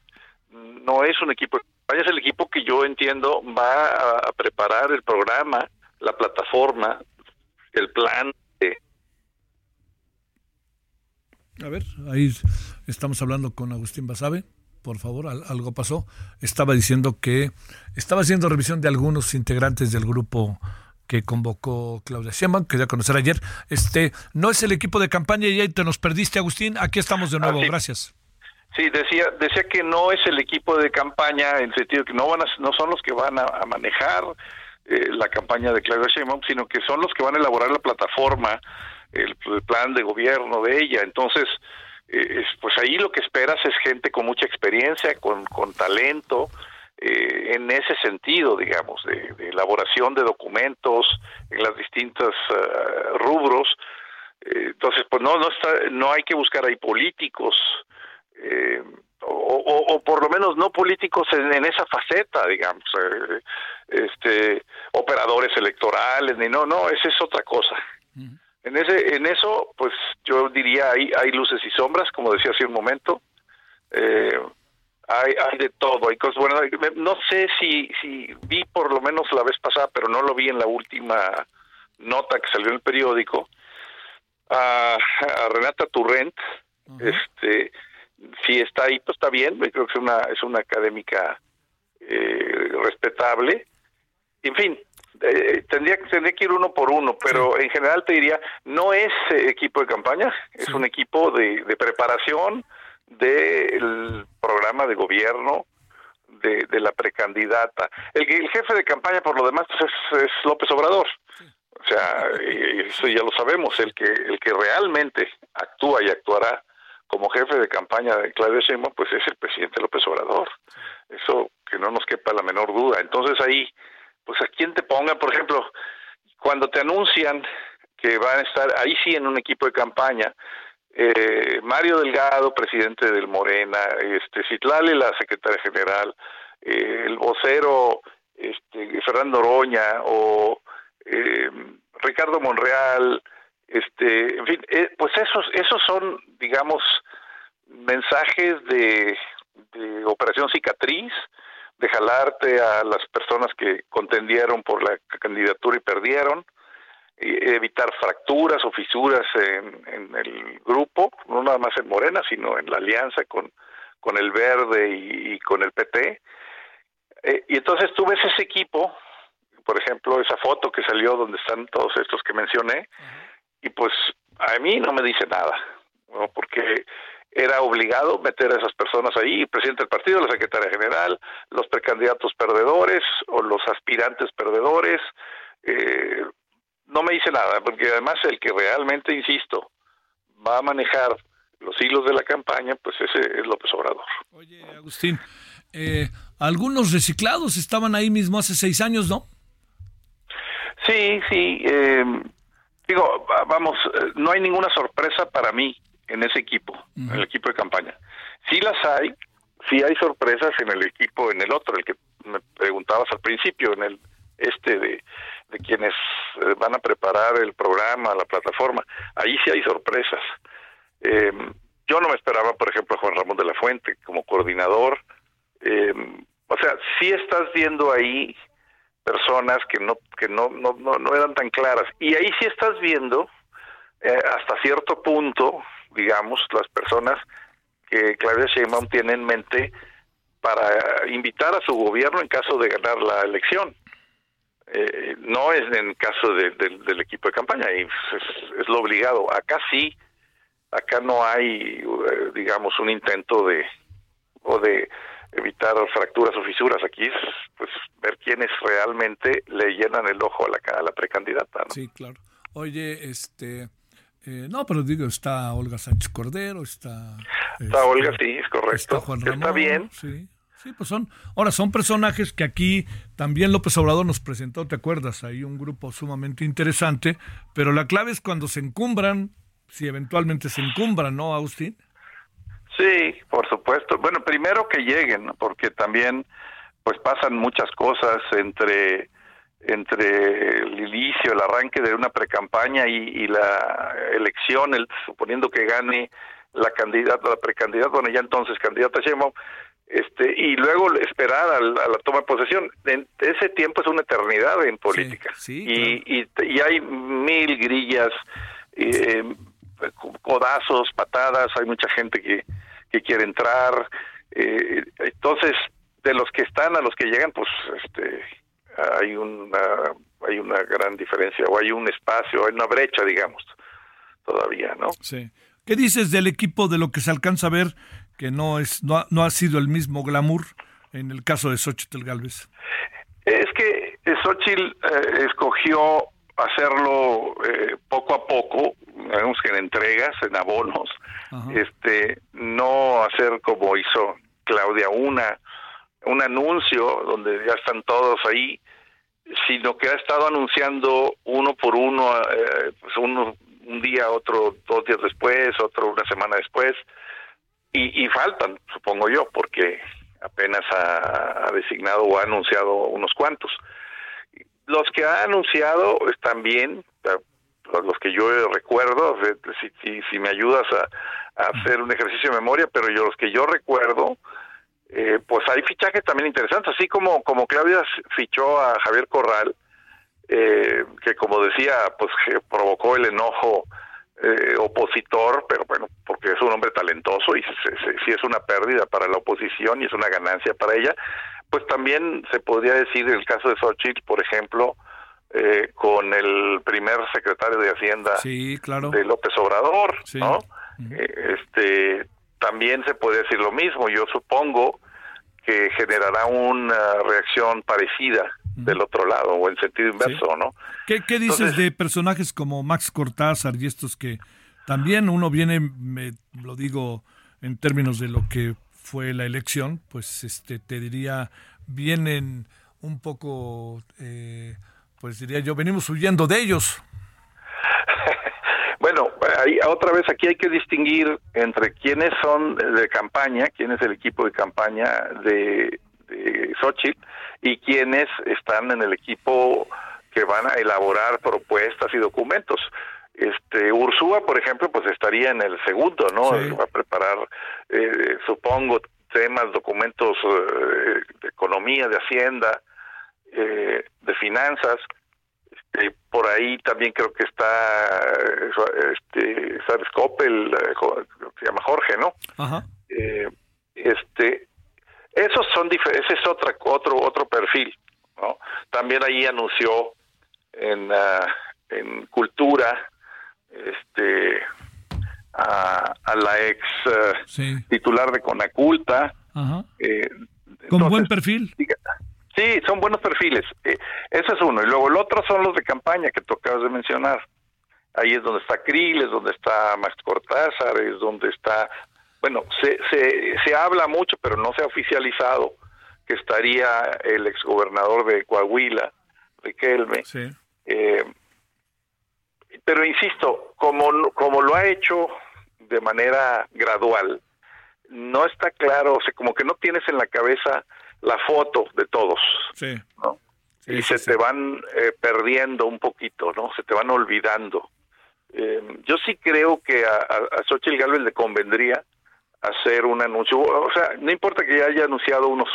no es un equipo de campaña, es el equipo que yo entiendo va a, preparar el programa, la plataforma, el plan de... A ver, ahí estamos hablando con Agustín Basabe por favor, algo pasó. Estaba diciendo que estaba haciendo revisión de algunos integrantes del grupo que convocó Claudia Sheinbaum, quería conocer ayer. Este no es el equipo de campaña y ahí te nos perdiste, Agustín. Aquí estamos de nuevo, gracias. Sí, decía decía que no es el equipo de campaña en sentido que no van no son los que van a, manejar eh, la campaña de Claudia Sheinbaum, sino que son los que van a elaborar la plataforma, el plan de gobierno de ella. Entonces, eh, pues ahí lo que esperas es gente con mucha experiencia, con, con talento, eh, en ese sentido, digamos, de, elaboración de documentos en las distintas eh, rubros. entonces, pues no, no, está, no hay que buscar ahí políticos, o, o, por lo menos no políticos en, esa faceta, digamos, este, operadores electorales, ni no, no, esa es otra cosa. En ese, en eso, pues yo diría hay, hay luces y sombras, como decía hace un momento. Eh, hay, hay de todo, hay cosas buenas. No sé si, si vi por lo menos la vez pasada, pero no lo vi en la última nota que salió en el periódico. A, Renata Turrent, este, si está ahí, pues está bien. Creo que es una es una académica eh, respetable. En fin, eh, tendría, tendría que ir uno por uno, pero en general te diría, no es eh, equipo de campaña, es un equipo de, de preparación del programa de gobierno de, de la precandidata. El, el, jefe de campaña, por lo demás, pues es, López Obrador. O sea, eso ya lo sabemos, el que, el que realmente actúa y actuará como jefe de campaña de Claudio Sheinbaum, pues es el presidente López Obrador. Eso que no nos quepa la menor duda. Entonces ahí pues a quién te ponga, por ejemplo, cuando te anuncian que van a estar ahí sí en un equipo de campaña, eh, Mario Delgado, presidente del Morena, este Citlali, la secretaria general, eh, el vocero este, Fernando Oroña o eh, Ricardo Monreal, este, en fin, pues esos esos son, digamos, mensajes de operación cicatriz, de jalarte a las personas que contendieron por la candidatura y perdieron, evitar fracturas o fisuras en, en, el grupo, no nada más en Morena, sino en la alianza con, con el Verde y, con el PT. Eh, y entonces tú ves ese equipo, por ejemplo, esa foto que salió donde están todos estos que mencioné, y pues a mí no me dice nada, ¿no? porque era obligado meter a esas personas ahí, el presidente del partido, la secretaria general, los precandidatos perdedores o los aspirantes perdedores. Eh, no me dice nada, porque además el que realmente, insisto, va a manejar los hilos de la campaña, pues ese es López Obrador. Oye, Agustín, eh, algunos reciclados estaban ahí mismo hace seis años, ¿no? Sí, sí. Eh, digo, vamos, eh, no hay ninguna sorpresa para mí en ese equipo, en el equipo de campaña. Sí las hay, sí hay sorpresas en el equipo, en el otro, el que me preguntabas al principio, en el este de, de quienes eh, van a preparar el programa, la plataforma. Ahí sí hay sorpresas. Eh, yo no me esperaba, por ejemplo, a Juan Ramón de la Fuente como coordinador. Eh, o sea, sí estás viendo ahí personas que no que no no, no, eran tan claras y ahí sí estás viendo eh, hasta cierto punto digamos, las personas que Claudia Sheinbaum tiene en mente para invitar a su gobierno en caso de ganar la elección. Eh, no es en caso del equipo de campaña, y es, lo obligado. Acá sí, acá no hay, eh, digamos, un intento de o de evitar fracturas o fisuras. Aquí es pues ver quiénes realmente le llenan el ojo a la, a la precandidata. Sí, claro. Oye, este, eh, no, pero digo, está Olga Sánchez Cordero, está... Está Olga, sí, es correcto. Está bien. Sí, sí, pues son... Ahora, son personajes que aquí también López Obrador nos presentó, ¿te acuerdas? Hay un grupo sumamente interesante, pero la clave es cuando se encumbran, si eventualmente se encumbran, ¿no, Agustín? Sí, por supuesto. Bueno, primero que lleguen, porque también pues pasan muchas cosas entre entre el inicio, el arranque de una precampaña y, y la elección, el, suponiendo que gane la candidata, la precandidata, bueno, ya entonces candidata Sheinbaum, este, y luego esperar a la, toma de posesión. En ese tiempo es una eternidad en política. y, y, hay mil grillas, eh, codazos, patadas, hay mucha gente que, que quiere entrar. Eh, entonces, de los que están a los que llegan, pues este hay una hay una gran diferencia o hay un espacio, hay una brecha, digamos, todavía, ¿no? Sí. ¿Qué dices del equipo de lo que se alcanza a ver que no es no ha, no ha sido el mismo glamour en el caso de Xochitl Galvez? Es que Xochitl eh, escogió hacerlo eh, poco a poco, digamos que en entregas, en abonos, este no hacer como hizo Claudia una un anuncio donde ya están todos ahí, sino que ha estado anunciando uno por uno, eh, pues uno un día, otro dos días después, otro una semana después, y, faltan, supongo yo, porque apenas ha, designado o ha anunciado unos cuantos. Los que ha anunciado están bien, los que yo recuerdo, si, si, me ayudas a, a, hacer un ejercicio de memoria, pero yo los que yo recuerdo, eh, pues hay fichajes también interesantes, así como, como Claudia fichó a Javier Corral, eh, que como decía, pues provocó el enojo eh, opositor, pero bueno, porque es un hombre talentoso y si es una pérdida para la oposición y es una ganancia para ella, pues también se podría decir el caso de Xochitl, por ejemplo, con el primer secretario de Hacienda sí, claro. de López Obrador, ¿no? este también se puede decir lo mismo. Yo supongo que generará una reacción parecida del otro lado o en sentido inverso, ¿no? ¿Qué, qué dices de personajes como Max Cortázar y estos que también uno viene, me, lo digo en términos de lo que fue la elección, pues este te diría vienen un poco, eh, pues diría yo, venimos huyendo de ellos. Otra vez aquí hay que distinguir entre quiénes son de campaña, quién es el equipo de campaña de, de Xochitl y quiénes están en el equipo que van a elaborar propuestas y documentos. Este Ursúa, por ejemplo, pues estaría en el segundo, ¿no? Va a preparar, eh, supongo, temas, documentos eh, de economía, de hacienda, eh, de finanzas. Este, por ahí también creo que está, este, sabes, Coppel, se llama Jorge, ¿no? Ajá. este, esos son ese es otra, otro otro perfil, ¿no? También ahí anunció en, ah, en cultura, este, a, la ex eh, titular de Conaculta. Eh, ¿Con buen perfil? Sí, son buenos perfiles. Eh, ese es uno. Y luego el otro son los de campaña que tú acabas de mencionar. Ahí es donde está Krill, es donde está Max Cortázar, es donde está... Bueno, se, se, se habla mucho, pero no se ha oficializado que estaría el exgobernador de Coahuila, Riquelme. Sí. Eh, pero insisto, como, como lo ha hecho de manera gradual, no está claro, o sea, como que no tienes en la cabeza la foto de todos. Sí. ¿no? y se te van eh, perdiendo un poquito, ¿no? Se te van olvidando. Eh, yo sí creo que a, a, Xochitl Galvez le convendría hacer un anuncio, o sea, no importa que haya anunciado unos...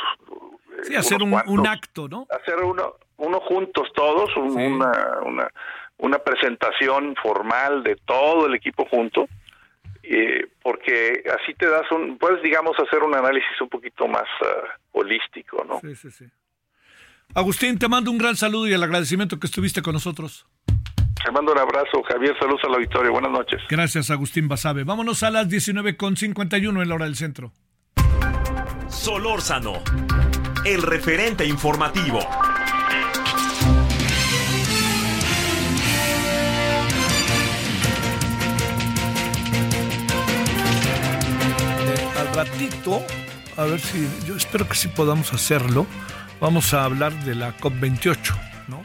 Sí, hacer un, un, acto, ¿no? Hacer uno, uno juntos todos, una, una, una presentación formal de todo el equipo junto, eh, porque así te das un, puedes digamos hacer un análisis un poquito más ah, holístico, ¿no? Sí, sí, sí. Agustín, te mando un gran saludo y el agradecimiento que estuviste con nosotros. Te mando un abrazo, Javier, saludos a la victoria, buenas noches. Gracias, Agustín Basabe. Vámonos a las 19.51 en la hora del centro. Solórzano, el referente informativo. Ratito, a ver si, yo espero que sí podamos hacerlo, vamos a hablar de la COP28, ¿no?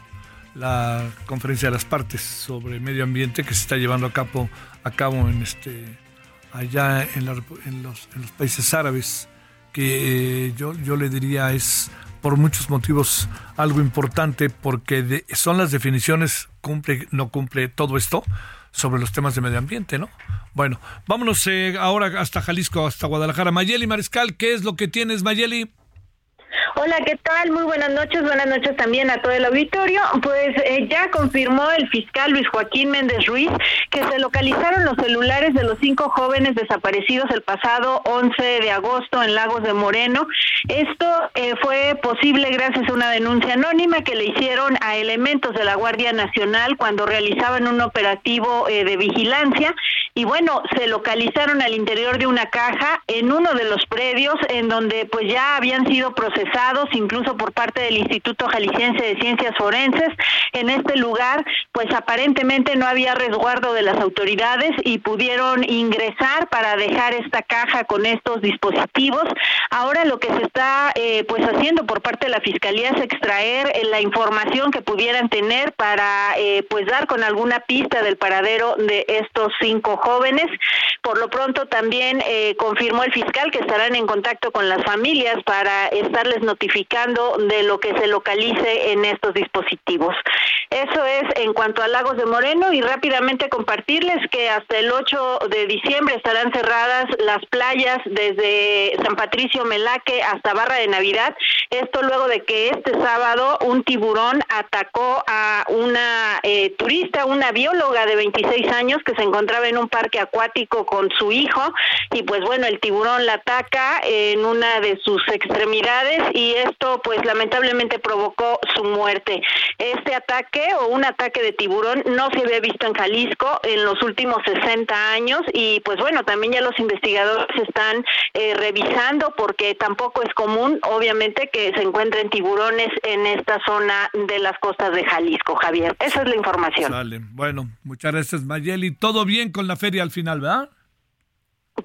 La conferencia de las partes sobre medio ambiente que se está llevando a cabo, a cabo en este, allá en, los, en los, países árabes, que eh, yo, yo le diría es por muchos motivos algo importante porque son las definiciones, cumple, no cumple todo esto, sobre los temas de medio ambiente, ¿no? Bueno, vámonos eh, ahora hasta Jalisco, hasta Guadalajara. Mayeli Mariscal, ¿qué es lo que tienes, Mayeli? Hola, ¿qué tal? Muy buenas noches. Buenas noches también a todo el auditorio. Pues eh, ya confirmó el fiscal Luis Joaquín Méndez Ruiz que se localizaron los celulares de los cinco jóvenes desaparecidos el pasado 11 de agosto en Lagos de Moreno. Esto eh, fue posible gracias a una denuncia anónima que le hicieron a elementos de la Guardia Nacional cuando realizaban un operativo eh, de vigilancia. Y bueno, se localizaron al interior de una caja en uno de los predios en donde pues ya habían sido procesados incluso por parte del Instituto Jalisciense de Ciencias Forenses. En este lugar, pues aparentemente no había resguardo de las autoridades y pudieron ingresar para dejar esta caja con estos dispositivos. Ahora lo que se está eh, pues haciendo por parte de la Fiscalía es extraer eh, la información que pudieran tener para eh, pues dar con alguna pista del paradero de estos cinco jóvenes. Por lo pronto también confirmó el fiscal que estarán en contacto con las familias para estarles notificando de lo que se localice en estos dispositivos. Eso es en cuanto a Lagos de Moreno y rápidamente compartirles que hasta el 8 de diciembre estarán cerradas las playas desde San Patricio Melaque hasta Barra de Navidad. Esto luego de que este sábado un tiburón atacó a una eh, turista, una bióloga de 26 años que se encontraba en un parque acuático con su hijo y pues bueno, el tiburón la ataca en una de sus extremidades y esto pues lamentablemente provocó su muerte. Este ataque o un ataque de tiburón no se había visto en Jalisco en los últimos 60 años y pues bueno, también ya los investigadores están eh, revisando porque tampoco es común obviamente que se encuentren tiburones en esta zona de las costas de Jalisco, Javier. Esa es la información. Bueno, muchas gracias Mayeli. Todo bien con la feria al final, ¿verdad?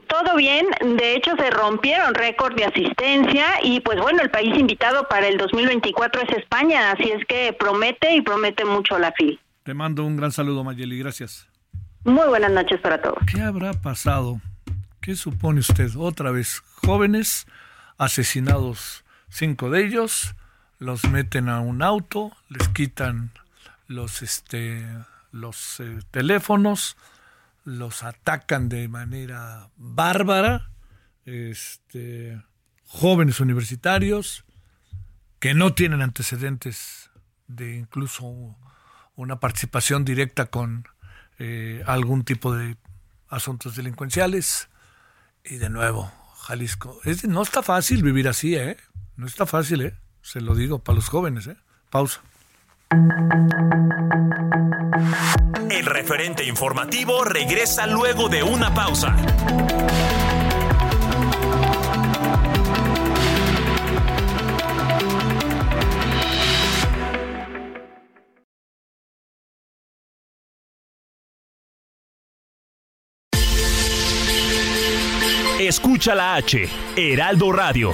Todo bien, de hecho se rompieron récord de asistencia y pues bueno, el país invitado para el 2024 es España, así es que promete y promete mucho la FIL. Te mando un gran saludo Mayeli, gracias. Muy buenas noches para todos. ¿Qué habrá pasado? ¿Qué supone usted? Otra vez, jóvenes asesinados, cinco de ellos, los meten a un auto, les quitan los, este, los eh, teléfonos, los atacan de manera bárbara, este, jóvenes universitarios que no tienen antecedentes de incluso una participación directa con eh, algún tipo de asuntos delincuenciales. Y de nuevo, Jalisco. Es, no está fácil vivir así, ¿eh? No está fácil, ¿eh? Se lo digo para los jóvenes, ¿eh? Pausa. El referente informativo regresa luego de una pausa. Escucha la H, Heraldo Radio.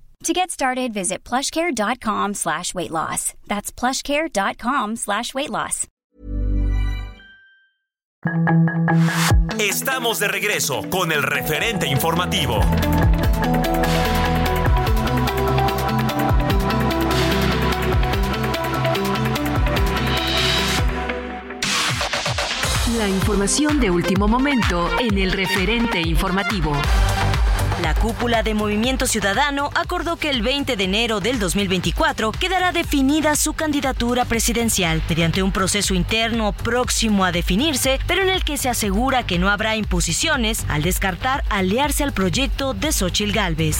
To get started, visit plushcare.com slash weight loss. That's plushcare.com slash weight loss. Estamos de regreso con el referente informativo. La información de último momento en el referente informativo. La cúpula de Movimiento Ciudadano acordó que el 20 de enero del 2024 quedará definida su candidatura presidencial mediante un proceso interno próximo a definirse, pero en el que se asegura que no habrá imposiciones al descartar aliarse al proyecto de Xochil Gálvez.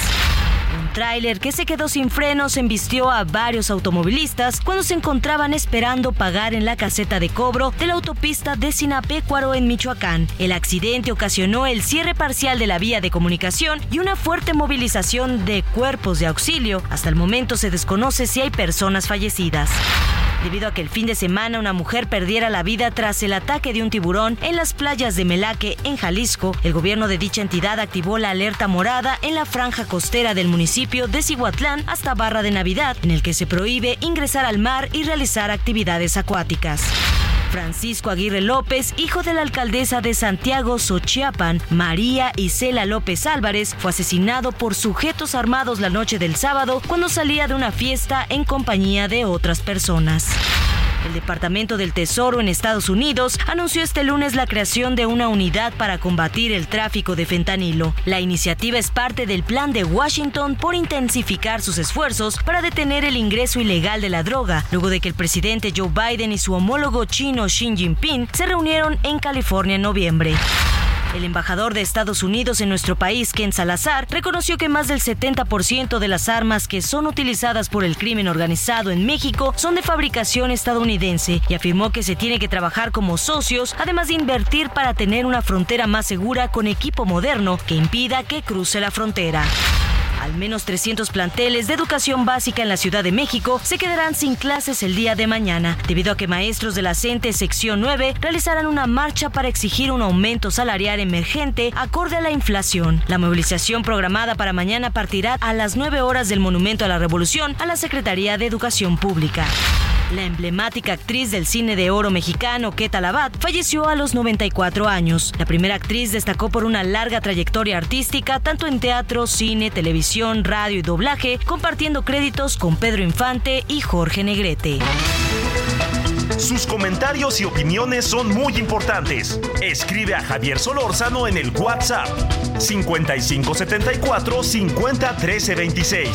Un tráiler que se quedó sin frenos embistió a varios automovilistas cuando se encontraban esperando pagar en la caseta de cobro de la autopista de Sinapecuaro en Michoacán. El accidente ocasionó el cierre parcial de la vía de comunicación y una fuerte movilización de cuerpos de auxilio. Hasta el momento se desconoce si hay personas fallecidas debido a que el fin de semana una mujer perdiera la vida tras el ataque de un tiburón en las playas de Melaque, en Jalisco. El gobierno de dicha entidad activó la alerta morada en la franja costera del municipio de Cihuatlán hasta Barra de Navidad, en el que se prohíbe ingresar al mar y realizar actividades acuáticas. Francisco Aguirre López, hijo de la alcaldesa de Santiago Xochiapan, María Isela López Álvarez, fue asesinado por sujetos armados la noche del sábado cuando salía de una fiesta en compañía de otras personas. El Departamento del Tesoro en Estados Unidos anunció este lunes la creación de una unidad para combatir el tráfico de fentanilo. La iniciativa es parte del plan de Washington por intensificar sus esfuerzos para detener el ingreso ilegal de la droga, luego de que el presidente Joe Biden y su homólogo chino Xi Jinping se reunieron en California en noviembre. El embajador de Estados Unidos en nuestro país, Ken Salazar, reconoció que más del 70% de las armas que son utilizadas por el crimen organizado en México son de fabricación estadounidense y afirmó que se tiene que trabajar como socios, además de invertir para tener una frontera más segura con equipo moderno que impida que cruce la frontera. Al menos 300 planteles de educación básica en la Ciudad de México se quedarán sin clases el día de mañana, debido a que maestros de la CENTE sección 9 realizarán una marcha para exigir un aumento salarial emergente acorde a la inflación. La movilización programada para mañana partirá a las 9 horas del Monumento a la Revolución a la Secretaría de Educación Pública. La emblemática actriz del cine de oro mexicano, Keta Labat, falleció a los 94 años. La primera actriz destacó por una larga trayectoria artística, tanto en teatro, cine, televisión, radio y doblaje, compartiendo créditos con Pedro Infante y Jorge Negrete. Sus comentarios y opiniones son muy importantes. Escribe a Javier Solórzano en el WhatsApp 5574 50 13 26.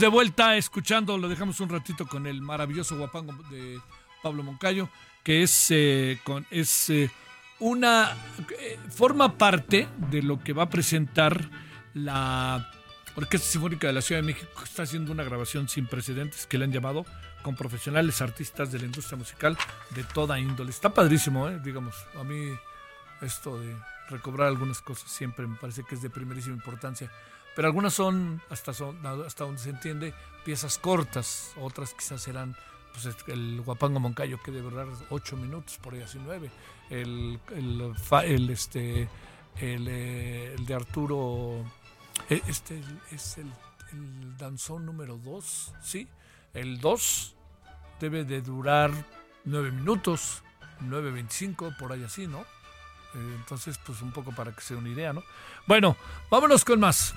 De vuelta escuchando, lo dejamos un ratito con el maravilloso guapango de Pablo Moncayo, que es, eh, con, es eh, una... Eh, forma parte de lo que va a presentar la Orquesta Sinfónica de la Ciudad de México, que está haciendo una grabación sin precedentes, que le han llamado con profesionales artistas de la industria musical de toda índole. Está padrísimo, digamos, a mí esto de recobrar algunas cosas siempre me parece que es de primerísima importancia pero algunas son hasta, son, hasta donde se entiende, piezas cortas, otras quizás serán pues, el Guapango Moncayo, que debe durar ocho minutos, por ahí así nueve, el, el, este, eh, el, de Arturo, e, este es el, danzón número dos, ¿sí? El dos debe de durar nueve minutos, nueve veinticinco, por ahí así, ¿no? Eh, entonces, pues un poco para que sea una idea, ¿no? Bueno, vámonos con más.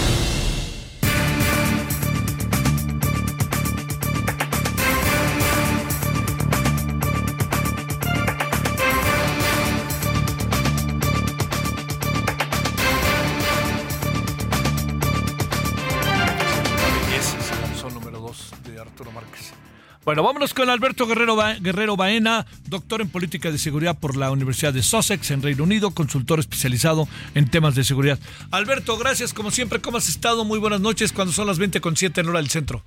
Bueno, vámonos con Alberto Guerrero, Guerrero Baena, doctor en política de seguridad por la Universidad de Sussex en Reino Unido, consultor especializado en temas de seguridad. Alberto, gracias como siempre. ¿Cómo has estado? Muy buenas noches cuando son las 20 con 7 en hora del centro.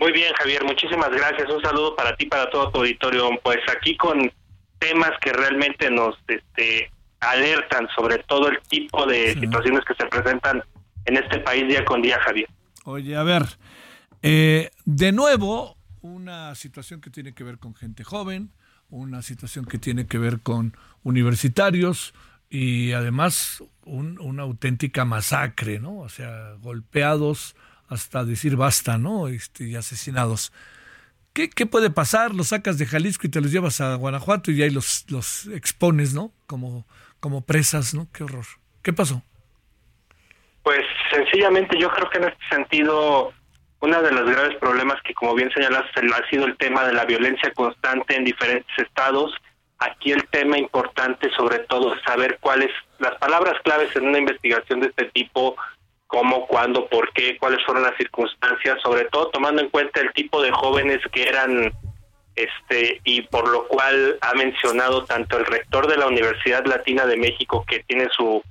Muy bien, Javier. Muchísimas gracias. Un saludo para ti, para todo tu auditorio. Pues aquí con temas que realmente nos este, alertan sobre todo el tipo de situaciones que se presentan en este país día con día, Javier. Oye, a ver, eh, de nuevo, una situación que tiene que ver con gente joven, una situación que tiene que ver con universitarios y además una auténtica masacre, ¿no? O sea, golpeados hasta decir basta, ¿no? Este, y asesinados. ¿Qué, ¿Qué, puede pasar? Los sacas de Jalisco y te los llevas a Guanajuato y ahí los, los expones, ¿no? Como, como presas, ¿no? Qué horror. ¿Qué pasó? Pues sencillamente yo creo que en este sentido uno de los graves problemas que, como bien señalas, ha sido el tema de la violencia constante en diferentes estados. Aquí el tema importante, sobre todo, es saber cuáles las palabras claves en una investigación de este tipo, cómo, cuándo, por qué, cuáles fueron las circunstancias, sobre todo tomando en cuenta el tipo de jóvenes que eran, este, y por lo cual ha mencionado tanto el rector de la Universidad Latina de México, que tiene su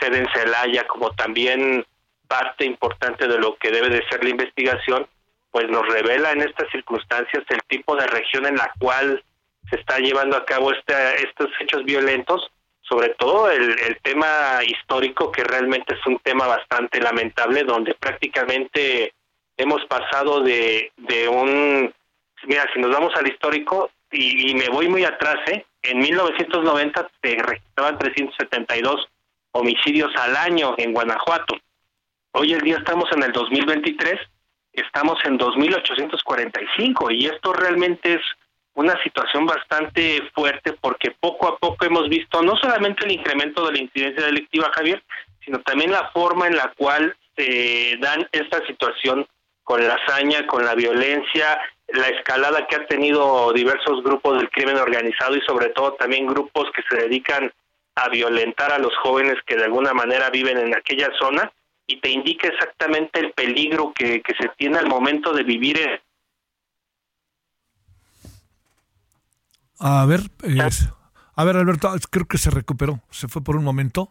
sede en Celaya, como también parte importante de lo que debe de ser la investigación, pues nos revela en estas circunstancias el tipo de región en la cual se está llevando a cabo este, estos hechos violentos, sobre todo el, tema histórico, que realmente es un tema bastante lamentable, donde prácticamente hemos pasado de, de un... Mira, si nos vamos al histórico, y, y me voy muy atrás, ¿eh? en 1990 se registraban 372 homicidios al año en Guanajuato. Hoy en día estamos en el 2023, estamos en 2845 y esto realmente es una situación bastante fuerte porque poco a poco hemos visto no solamente el incremento de la incidencia delictiva, Javier, sino también la forma en la cual se dan esta situación con la hazaña, con la violencia, la escalada que han tenido diversos grupos del crimen organizado y sobre todo también grupos que se dedican a violentar a los jóvenes que de alguna manera viven en aquella zona y te indica exactamente el peligro que, se tiene al momento de vivir. A ver, a ver Alberto, creo que se recuperó, se fue por un momento.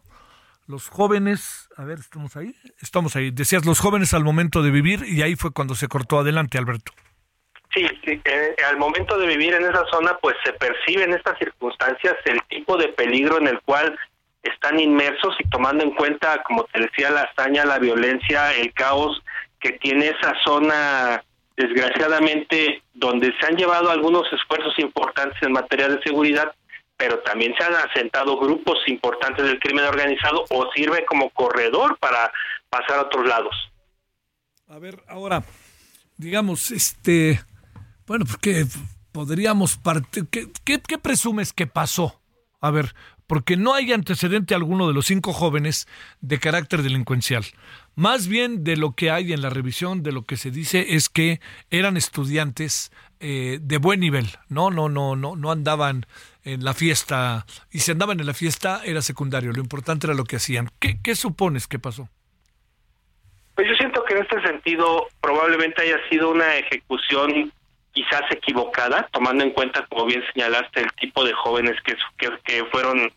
Los jóvenes, a ver, estamos ahí, estamos ahí. Decías los jóvenes al momento de vivir y ahí fue cuando se cortó adelante, Alberto. Sí, sí eh, al momento de vivir en esa zona, pues se percibe en estas circunstancias el tipo de peligro en el cual están inmersos y tomando en cuenta, como te decía, la hazaña, la violencia, el caos que tiene esa zona, desgraciadamente, donde se han llevado algunos esfuerzos importantes en materia de seguridad, pero también se han asentado grupos importantes del crimen organizado o sirve como corredor para pasar a otros lados. A ver, ahora, digamos, este, bueno, pues que podríamos partir, ¿qué, qué, qué presumes que pasó? A ver, porque no hay antecedente alguno de los cinco jóvenes de carácter delincuencial. Más bien de lo que hay en la revisión, de lo que se dice es que eran estudiantes eh, de buen nivel, no, no, no, no, no andaban en la fiesta y si andaban en la fiesta era secundario. Lo importante era lo que hacían. ¿Qué, supones que pasó? Pues yo siento que en este sentido probablemente haya sido una ejecución quizás equivocada, tomando en cuenta, como bien señalaste, el tipo de jóvenes que, fueron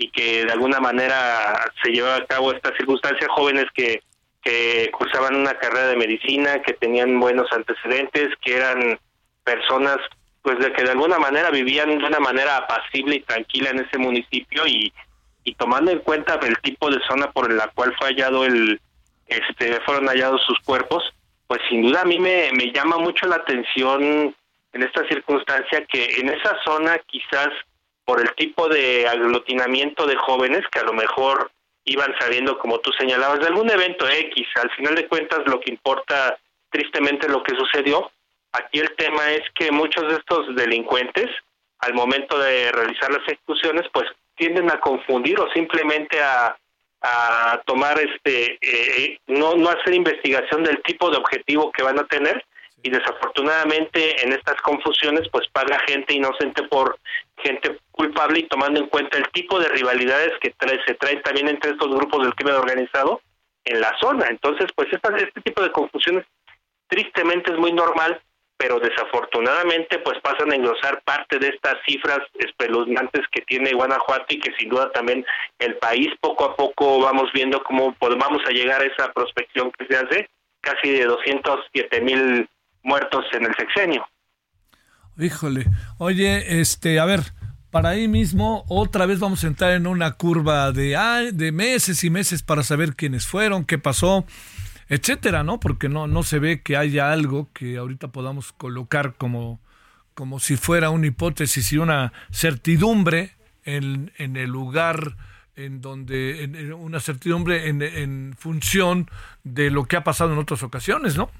y que de alguna manera se llevaba a cabo esta circunstancia, jóvenes que, que cursaban una carrera de medicina, que tenían buenos antecedentes, que eran personas pues de que de alguna manera vivían de una manera apacible y tranquila en ese municipio y, y tomando en cuenta el tipo de zona por la cual fue hallado el este fueron hallados sus cuerpos pues sin duda a mí me, me llama mucho la atención en esta circunstancia que en esa zona quizás por el tipo de aglutinamiento de jóvenes que a lo mejor iban saliendo, como tú señalabas, de algún evento X. Al final de cuentas, lo que importa tristemente lo que sucedió. Aquí el tema es que muchos de estos delincuentes, al momento de realizar las ejecuciones, pues tienden a confundir o simplemente a, tomar este eh, no no hacer investigación del tipo de objetivo que van a tener y desafortunadamente en estas confusiones pues paga gente inocente por gente culpable y tomando en cuenta el tipo de rivalidades que se traen también entre estos grupos del crimen organizado en la zona. Entonces pues este tipo de confusiones tristemente es muy normal pero desafortunadamente pues pasan a engrosar parte de estas cifras espeluznantes que tiene Guanajuato y que sin duda también el país poco a poco vamos viendo cómo vamos a llegar a esa prospección que se hace, casi de 207 mil muertos en el sexenio. Híjole, oye, este, a ver, para ahí mismo otra vez vamos a entrar en una curva de, de meses y meses para saber quiénes fueron, qué pasó etcétera, ¿no? Porque no, no se ve que haya algo que ahorita podamos colocar como, como si fuera una hipótesis y una certidumbre en, en el lugar en donde, en, una certidumbre en, en función de lo que ha pasado en otras ocasiones, ¿no?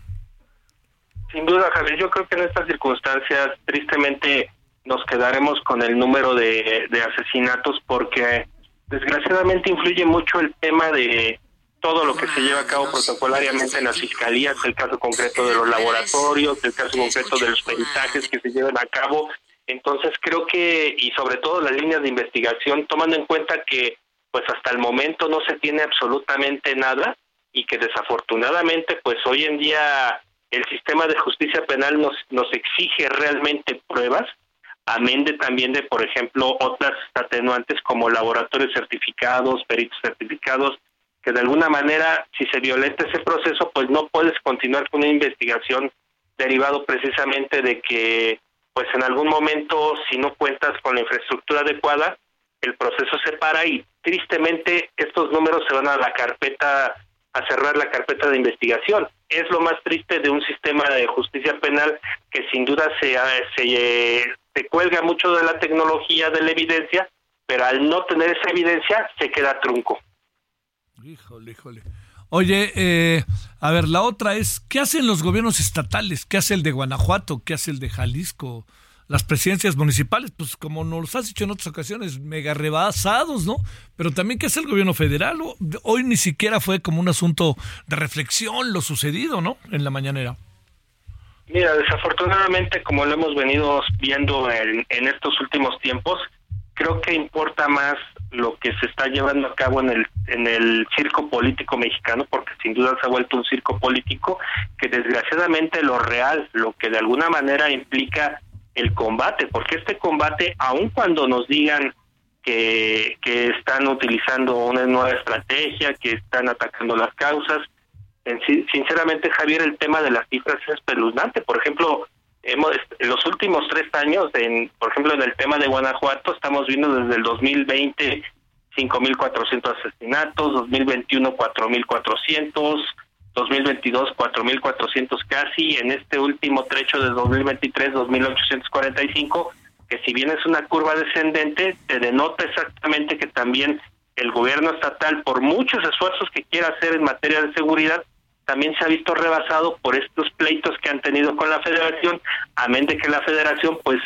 Sin duda, Javier, yo creo que en estas circunstancias, tristemente, nos quedaremos con el número de, de asesinatos porque desgraciadamente influye mucho el tema de todo lo que se lleva a cabo protocolariamente en las fiscalías, el caso concreto de los laboratorios, el caso concreto de los peritajes que se llevan a cabo. Entonces creo que, y sobre todo las líneas de investigación, tomando en cuenta que pues hasta el momento no se tiene absolutamente nada y que desafortunadamente pues hoy en día el sistema de justicia penal nos, nos exige realmente pruebas, amén de también de, por ejemplo, otras atenuantes como laboratorios certificados, peritos certificados, que de alguna manera, si se violenta ese proceso, pues no puedes continuar con una investigación derivado precisamente de que, pues en algún momento, si no cuentas con la infraestructura adecuada, el proceso se para y tristemente estos números se van a la carpeta, a cerrar la carpeta de investigación. Es lo más triste de un sistema de justicia penal que sin duda se, se, se cuelga mucho de la tecnología, de la evidencia, pero al no tener esa evidencia se queda trunco. Híjole, híjole. Oye, eh, a ver, la otra es, ¿qué hacen los gobiernos estatales? ¿Qué hace el de Guanajuato? ¿Qué hace el de Jalisco? Las presidencias municipales, pues como nos has dicho en otras ocasiones, mega rebasados, ¿no? Pero también, ¿qué hace el gobierno federal? Hoy ni siquiera fue como un asunto de reflexión lo sucedido, ¿no? En la mañanera. Mira, desafortunadamente, como lo hemos venido viendo en, en estos últimos tiempos, creo que importa más lo que se está llevando a cabo en el en el circo político mexicano porque sin duda se ha vuelto un circo político que desgraciadamente lo real lo que de alguna manera implica el combate porque este combate aun cuando nos digan que, que están utilizando una nueva estrategia que están atacando las causas en, sinceramente Javier el tema de las cifras es espeluznante. Por ejemplo hemos en los últimos tres años, en, por ejemplo, en el tema de Guanajuato, estamos viendo desde el 2020 5.400 asesinatos, 2021 4.400, 2022 4.400 casi, en este último trecho de 2023 2.845, que si bien es una curva descendente, te denota exactamente que también el gobierno estatal, por muchos esfuerzos que quiera hacer en materia de seguridad, también se ha visto rebasado por estos pleitos que han tenido con la federación, amén de que la federación, pues,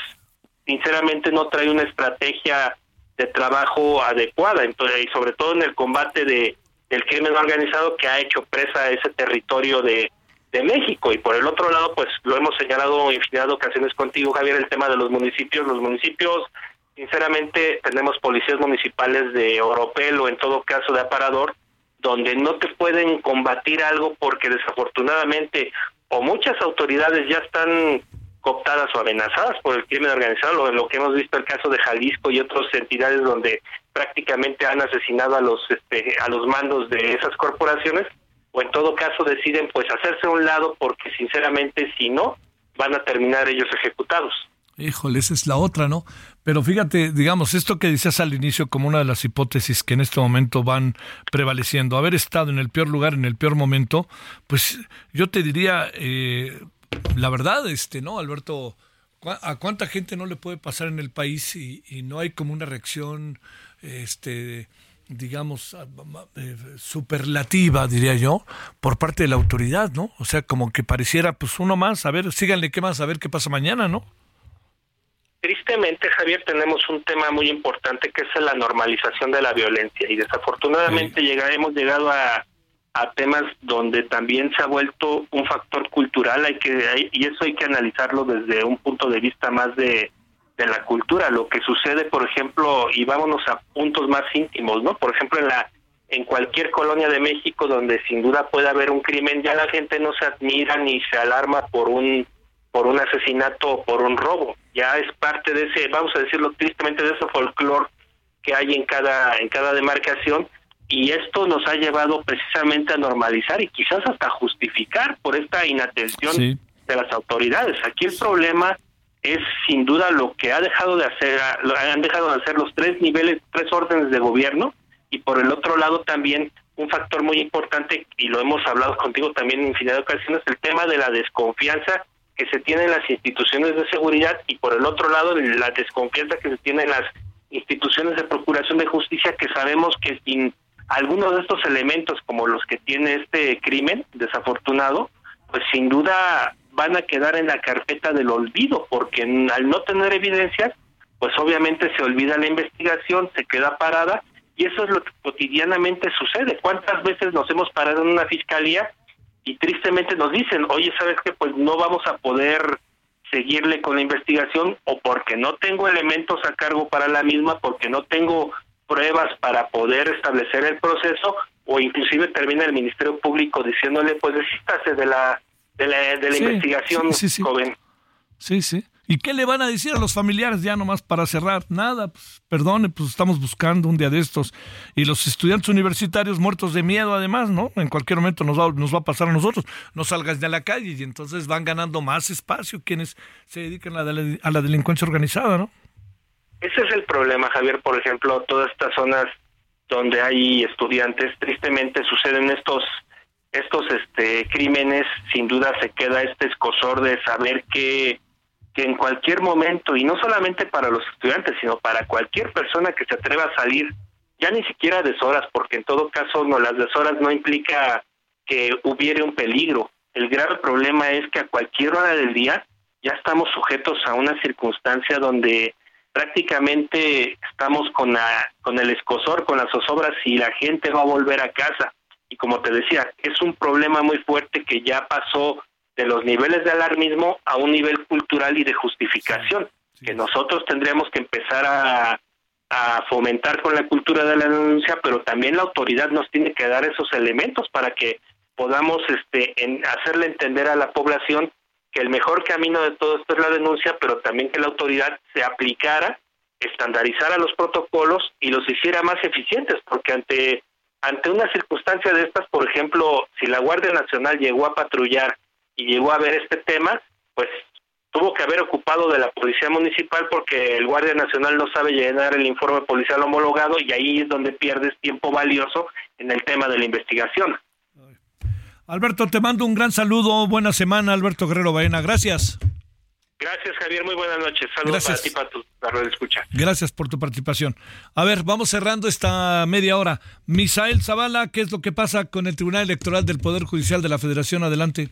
sinceramente no trae una estrategia de trabajo adecuada, entonces, y sobre todo en el combate de del crimen organizado que ha hecho presa ese territorio de, de México. Y por el otro lado, pues lo hemos señalado en infinidad de ocasiones contigo, Javier, el tema de los municipios. Los municipios, sinceramente, tenemos policías municipales de Oropel o en todo caso de Aparador, donde no te pueden combatir algo porque desafortunadamente o muchas autoridades ya están cooptadas o amenazadas por el crimen organizado, lo, que hemos visto el caso de Jalisco y otras entidades donde prácticamente han asesinado a los este, a los mandos de esas corporaciones o en todo caso deciden pues hacerse a un lado porque sinceramente si no van a terminar ellos ejecutados. Híjole, esa es la otra, ¿no? Pero fíjate, digamos, esto que decías al inicio como una de las hipótesis que en este momento van prevaleciendo, haber estado en el peor lugar, en el peor momento, pues yo te diría, eh, la verdad, este, ¿no, Alberto? ¿A cuánta gente no le puede pasar en el país y, y no hay como una reacción, este, digamos, eh, superlativa, diría yo, por parte de la autoridad, ¿no? O sea, como que pareciera, pues uno más, a ver, síganle qué más, a ver qué pasa mañana, ¿no? Tristemente, Javier, tenemos un tema muy importante que es la normalización de la violencia y desafortunadamente hemos llegado a a temas donde también se ha vuelto un factor cultural hay que y eso hay que analizarlo desde un punto de vista más de, de la cultura. Lo que sucede por ejemplo y vámonos a puntos más íntimos no por ejemplo en la en cualquier colonia de México donde sin duda puede haber un crimen ya la gente no se admira ni se alarma por un por un asesinato o por un robo. Ya es parte de ese vamos a decirlo tristemente de ese folclore que hay en cada en cada demarcación y esto nos ha llevado precisamente a normalizar y quizás hasta justificar por esta inatención de las autoridades. Aquí el problema es sin duda lo que ha dejado de hacer, han dejado de hacer los tres niveles, tres órdenes de gobierno y por el otro lado también un factor muy importante y lo hemos hablado contigo también en infinidad de ocasiones, el tema de la desconfianza que se tiene en las instituciones de seguridad y por el otro lado la desconfianza que se tiene en las instituciones de procuración de justicia que sabemos que sin algunos de estos elementos como los que tiene este crimen desafortunado, pues sin duda van a quedar en la carpeta del olvido, porque al no tener evidencias, pues obviamente se olvida la investigación, se queda parada, y eso es lo que cotidianamente sucede. ¿Cuántas veces nos hemos parado en una fiscalía y tristemente nos dicen, oye, ¿sabes qué? Pues no vamos a poder seguirle con la investigación o porque no tengo elementos a cargo para la misma, porque no tengo pruebas para poder establecer el proceso o inclusive termina el Ministerio Público diciéndole pues desístase de la de la, de la investigación joven. Sí, sí. ¿Y qué le van a decir a los familiares ya nomás para cerrar? Nada, pues perdone, pues estamos buscando un día de estos. Y los estudiantes universitarios muertos de miedo además, ¿no? En cualquier momento nos va, nos va a pasar a nosotros. No salgas de la calle y entonces van ganando más espacio quienes se dedican a la, a la delincuencia organizada, ¿no? Ese es el problema, Javier. Por ejemplo, todas estas zonas donde hay estudiantes, tristemente suceden estos estos este crímenes. Sin duda se queda este escosor de saber que que en cualquier momento y no solamente para los estudiantes, sino para cualquier persona que se atreva a salir, ya ni siquiera deshoras, porque en todo caso no las deshoras no implica que hubiere un peligro. El grave problema es que a cualquier hora del día ya estamos sujetos a una circunstancia donde prácticamente estamos con, la, con el escosor, con las zozobras y la gente va a volver a casa. Y como te decía, es un problema muy fuerte que ya pasó de los niveles de alarmismo a un nivel cultural y de justificación, que nosotros tendríamos que empezar a, a fomentar con la cultura de la denuncia, pero también la autoridad nos tiene que dar esos elementos para que podamos este, en hacerle entender a la población que el mejor camino de todo esto es la denuncia, pero también que la autoridad se aplicara, estandarizara los protocolos y los hiciera más eficientes, porque ante ante una circunstancia de estas, por ejemplo, si la Guardia Nacional llegó a patrullar y llegó a ver este tema, pues tuvo que haber ocupado de la Policía Municipal porque el Guardia Nacional no sabe llenar el informe policial homologado y ahí es donde pierdes tiempo valioso en el tema de la investigación. Alberto, te mando un gran saludo. Buena semana, Alberto Guerrero Baena. Gracias. Gracias, Javier. Muy buenas noches. Saludos para ti, para tu para escucha. Gracias por tu participación. A ver, vamos cerrando esta media hora. Misael Zavala, ¿qué es lo que pasa con el Tribunal Electoral del Poder Judicial de la Federación? Adelante.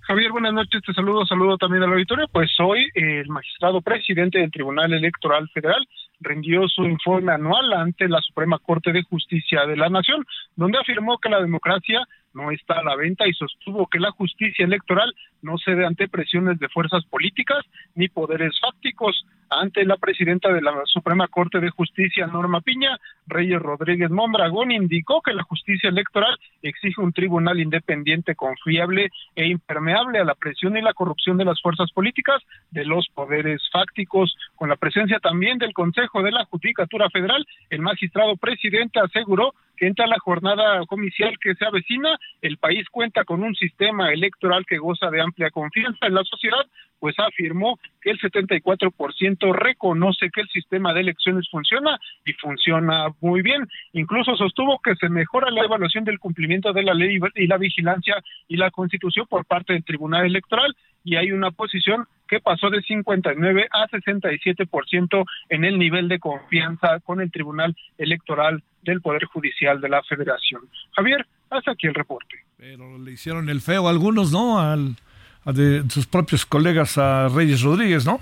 Javier, buenas noches, te saludo, saludo también al auditorio. Pues hoy el magistrado presidente del Tribunal Electoral Federal, rindió su informe anual ante la Suprema Corte de Justicia de la Nación, donde afirmó que la democracia no está a la venta y sostuvo que la justicia electoral no cede ante presiones de fuerzas políticas ni poderes fácticos. Ante la presidenta de la Suprema Corte de Justicia, Norma Piña, Reyes Rodríguez Mondragón indicó que la justicia electoral exige un tribunal independiente, confiable e impermeable a la presión y la corrupción de las fuerzas políticas, de los poderes fácticos. Con la presencia también del Consejo de la Judicatura Federal, el magistrado presidente aseguró que entra la jornada comicial que se avecina, el país cuenta con un sistema electoral que goza de amplia confianza en la sociedad, pues afirmó que el 74% reconoce que el sistema de elecciones funciona y funciona muy bien. Incluso sostuvo que se mejora la evaluación del cumplimiento de la ley y la vigilancia y la constitución por parte del Tribunal Electoral y hay una posición que pasó de 59 a 67% en el nivel de confianza con el Tribunal Electoral del Poder Judicial de la Federación. Javier, hasta aquí el reporte. Pero le hicieron el feo a algunos, ¿no? Al, a de sus propios colegas a Reyes Rodríguez, ¿no?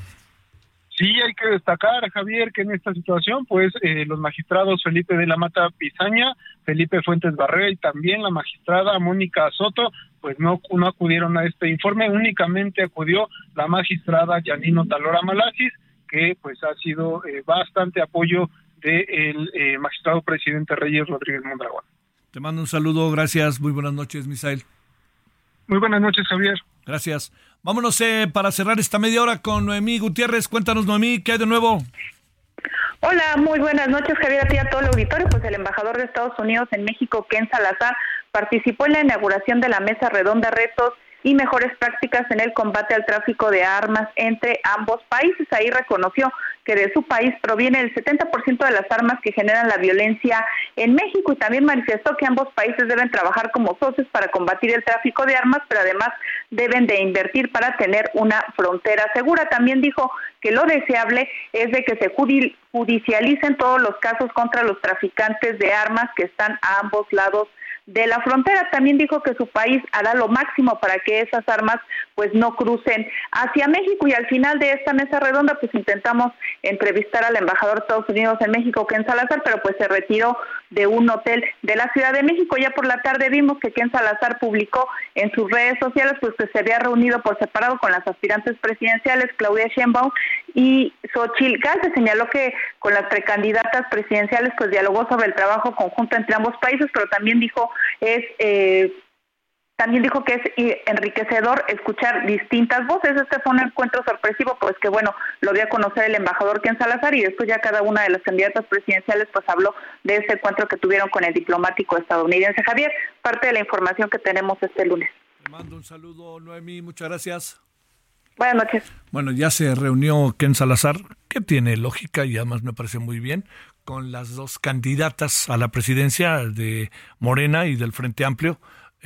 Sí, hay que destacar, Javier, que en esta situación, pues eh, los magistrados Felipe de la Mata Pizaña, Felipe Fuentes Barrera y también la magistrada Mónica Soto, pues no, no acudieron a este informe, únicamente acudió la magistrada Yanino Talora Malasis, que pues ha sido eh, bastante apoyo del eh, magistrado presidente Reyes Rodríguez Mondragón. Te mando un saludo, gracias, muy buenas noches, Misael. Muy buenas noches, Javier. Gracias. Vámonos eh, para cerrar esta media hora con Noemí Gutiérrez. Cuéntanos, Noemí, ¿qué hay de nuevo? Hola, muy buenas noches, Javier, a ti a todo el auditorio. Pues el embajador de Estados Unidos en México, Ken Salazar, participó en la inauguración de la mesa redonda Retos y mejores prácticas en el combate al tráfico de armas entre ambos países. Ahí reconoció que de su país proviene el 70% de las armas que generan la violencia en México y también manifestó que ambos países deben trabajar como socios para combatir el tráfico de armas, pero además deben de invertir para tener una frontera segura. También dijo que lo deseable es de que se judicialicen todos los casos contra los traficantes de armas que están a ambos lados de la frontera. También dijo que su país hará lo máximo para que esas armas pues no crucen hacia México y al final de esta mesa redonda pues intentamos entrevistar al embajador de Estados Unidos en México, Ken Salazar, pero pues se retiró de un hotel de la Ciudad de México. Ya por la tarde vimos que Ken Salazar publicó en sus redes sociales pues que se había reunido por separado con las aspirantes presidenciales Claudia Sheinbaum y Xochitl Se Señaló que con las precandidatas presidenciales pues dialogó sobre el trabajo conjunto entre ambos países, pero también dijo es eh, también dijo que es enriquecedor escuchar distintas voces. Este fue un encuentro sorpresivo, pues que bueno, lo dio a conocer el embajador Ken Salazar y después ya cada una de las candidatas presidenciales pues habló de ese encuentro que tuvieron con el diplomático estadounidense. Javier, parte de la información que tenemos este lunes. Te mando un saludo, Noemí, muchas gracias. Buenas noches. Bueno, ya se reunió Ken Salazar, que tiene lógica y además me parece muy bien, con las dos candidatas a la presidencia de Morena y del Frente Amplio.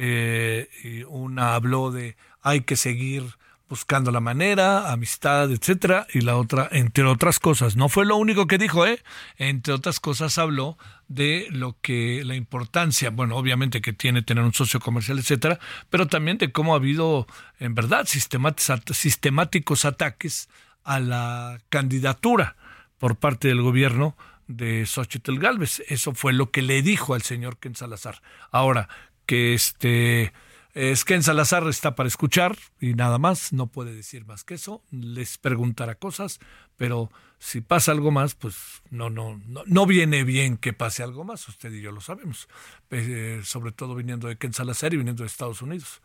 Eh, una habló de hay que seguir buscando la manera, amistad, etcétera, y la otra, entre otras cosas, no fue lo único que dijo, ¿eh? Entre otras cosas habló de lo que la importancia, bueno, obviamente que tiene tener un socio comercial, etcétera, pero también de cómo ha habido, en verdad, sistemáticos ataques a la candidatura por parte del gobierno de Xochitl Galvez. Eso fue lo que le dijo al señor Ken Salazar. Ahora, que este es Ken Salazar está para escuchar y nada más, no puede decir más que eso, les preguntará cosas, pero si pasa algo más, pues no, no, no, no viene bien que pase algo más, usted y yo lo sabemos, eh, sobre todo viniendo de Ken Salazar y viniendo de Estados Unidos.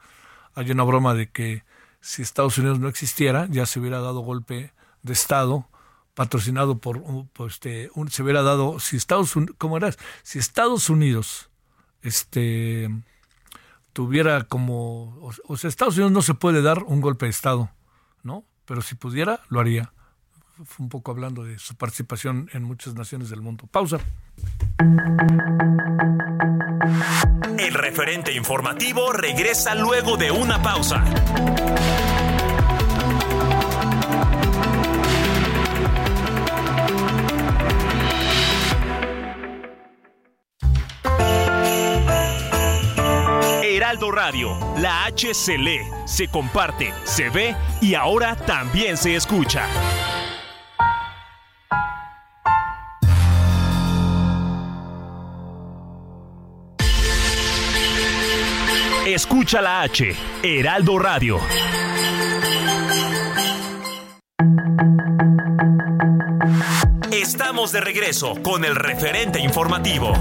Hay una broma de que si Estados Unidos no existiera, ya se hubiera dado golpe de Estado patrocinado por, este, un, se hubiera dado, si Estados Unidos, ¿cómo era? Si Estados Unidos, este, tuviera como, o, sea, Estados Unidos no se puede dar un golpe de Estado, ¿no? Pero si pudiera, lo haría. Fue un poco hablando de su participación en muchas naciones del mundo. Pausa. El referente informativo regresa luego de una pausa. Heraldo Radio, la H se lee, se comparte, se ve y ahora también se escucha. Escucha la H, Heraldo Radio. Estamos de regreso con el referente informativo.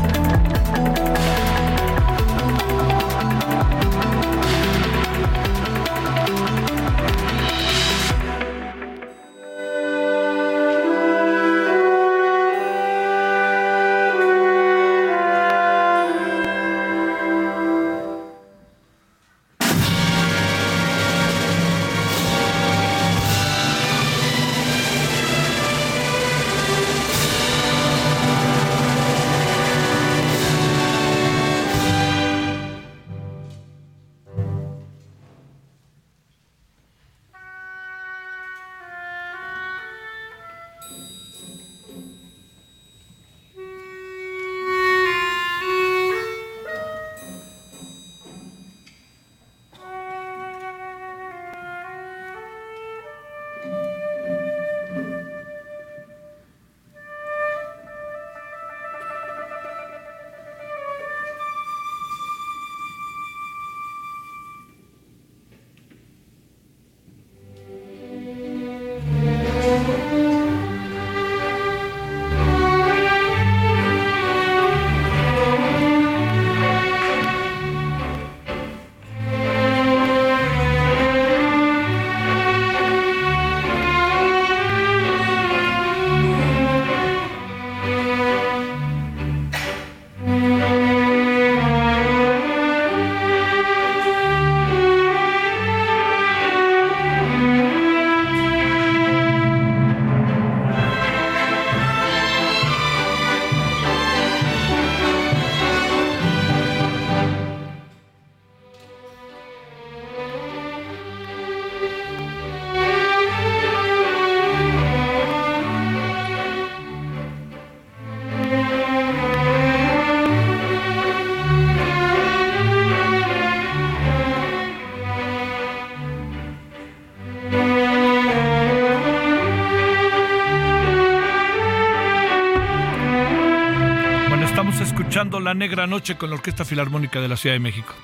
Negra Noche con la Orquesta Filarmónica de la Ciudad de México.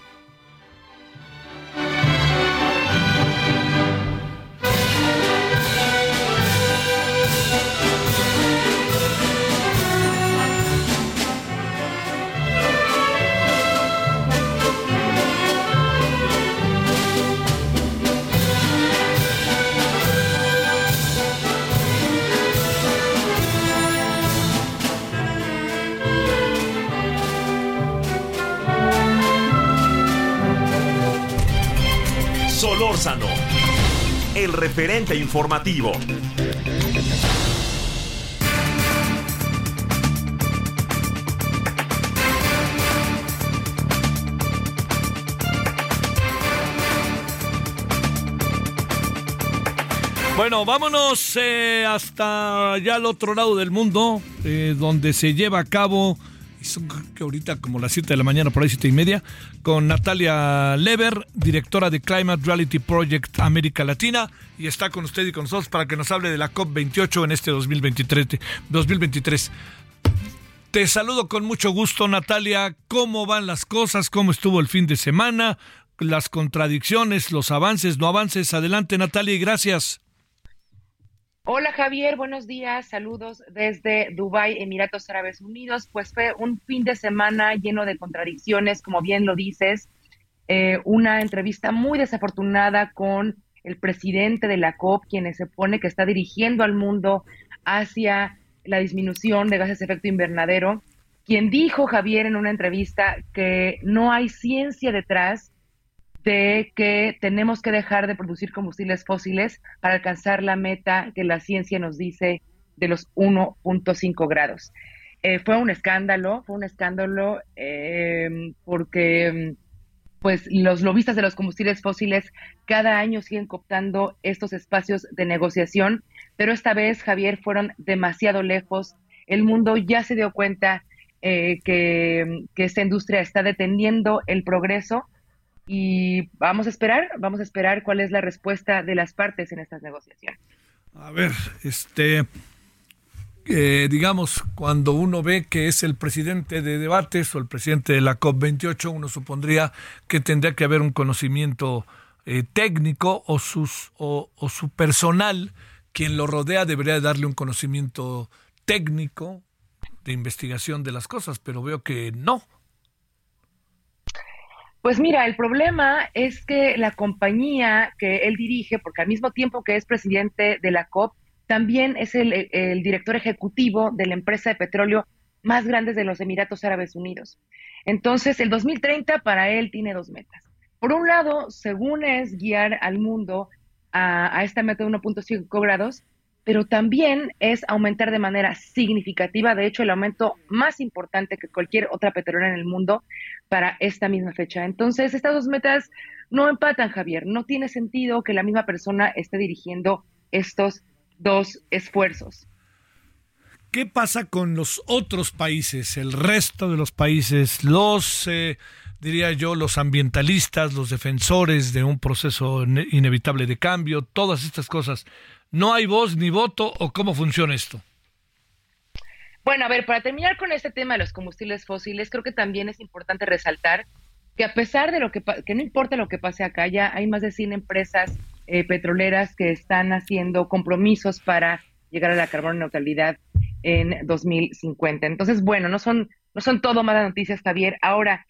Informativo. Bueno, vámonos eh, hasta ya al otro lado del mundo, eh, donde se lleva a cabo ahorita como las 7 de la mañana, por ahí 7 y media, con Natalia Lever, directora de Climate Reality Project América Latina, y está con usted y con nosotros para que nos hable de la COP28 en este 2023. 2023. Te saludo con mucho gusto, Natalia. ¿Cómo van las cosas? ¿Cómo estuvo el fin de semana? Las contradicciones, los avances, no avances. Adelante, Natalia, y gracias. Hola Javier, buenos días, saludos desde Dubái, Emiratos Árabes Unidos. Pues fue un fin de semana lleno de contradicciones, como bien lo dices. Eh, una entrevista muy desafortunada con el presidente de la COP, quien se pone que está dirigiendo al mundo hacia la disminución de gases de efecto invernadero, quien dijo, Javier, en una entrevista que no hay ciencia detrás de que tenemos que dejar de producir combustibles fósiles para alcanzar la meta que la ciencia nos dice de los 1.5 grados. Eh, fue un escándalo, fue un escándalo eh, porque pues los lobistas de los combustibles fósiles cada año siguen cooptando estos espacios de negociación, pero esta vez, Javier, fueron demasiado lejos. El mundo ya se dio cuenta eh, que, que esta industria está deteniendo el progreso y vamos a esperar, vamos a esperar cuál es la respuesta de las partes en estas negociaciones. A ver, este eh, digamos, cuando uno ve que es el presidente de debates o el presidente de la COP28, uno supondría que tendría que haber un conocimiento eh, técnico o, sus, o, su personal, quien lo rodea, debería darle un conocimiento técnico de investigación de las cosas, pero veo que no. Pues mira, el problema es que la compañía que él dirige, porque al mismo tiempo que es presidente de la COP, también es el, director ejecutivo de la empresa de petróleo más grande de los Emiratos Árabes Unidos. Entonces, el 2030 para él tiene dos metas. Por un lado, según es guiar al mundo a, esta meta de 1.5 grados, pero también es aumentar de manera significativa, de hecho, el aumento más importante que cualquier otra petrolera en el mundo para esta misma fecha. Entonces, estas dos metas no empatan, Javier. No tiene sentido que la misma persona esté dirigiendo estos dos esfuerzos. ¿Qué pasa con los otros países, el resto de los países, los, eh, diría yo, los ambientalistas, los defensores de un proceso inevitable de cambio, todas estas cosas? ¿No hay voz ni voto o cómo funciona esto? Bueno, a ver, para terminar con este tema de los combustibles fósiles, creo que también es importante resaltar que a pesar de lo que, que no importa lo que pase acá, ya hay más de 100 empresas eh, petroleras que están haciendo compromisos para llegar a la carbono neutralidad en 2050. Entonces, bueno, no son, no son todo malas noticias, Javier. Ahora,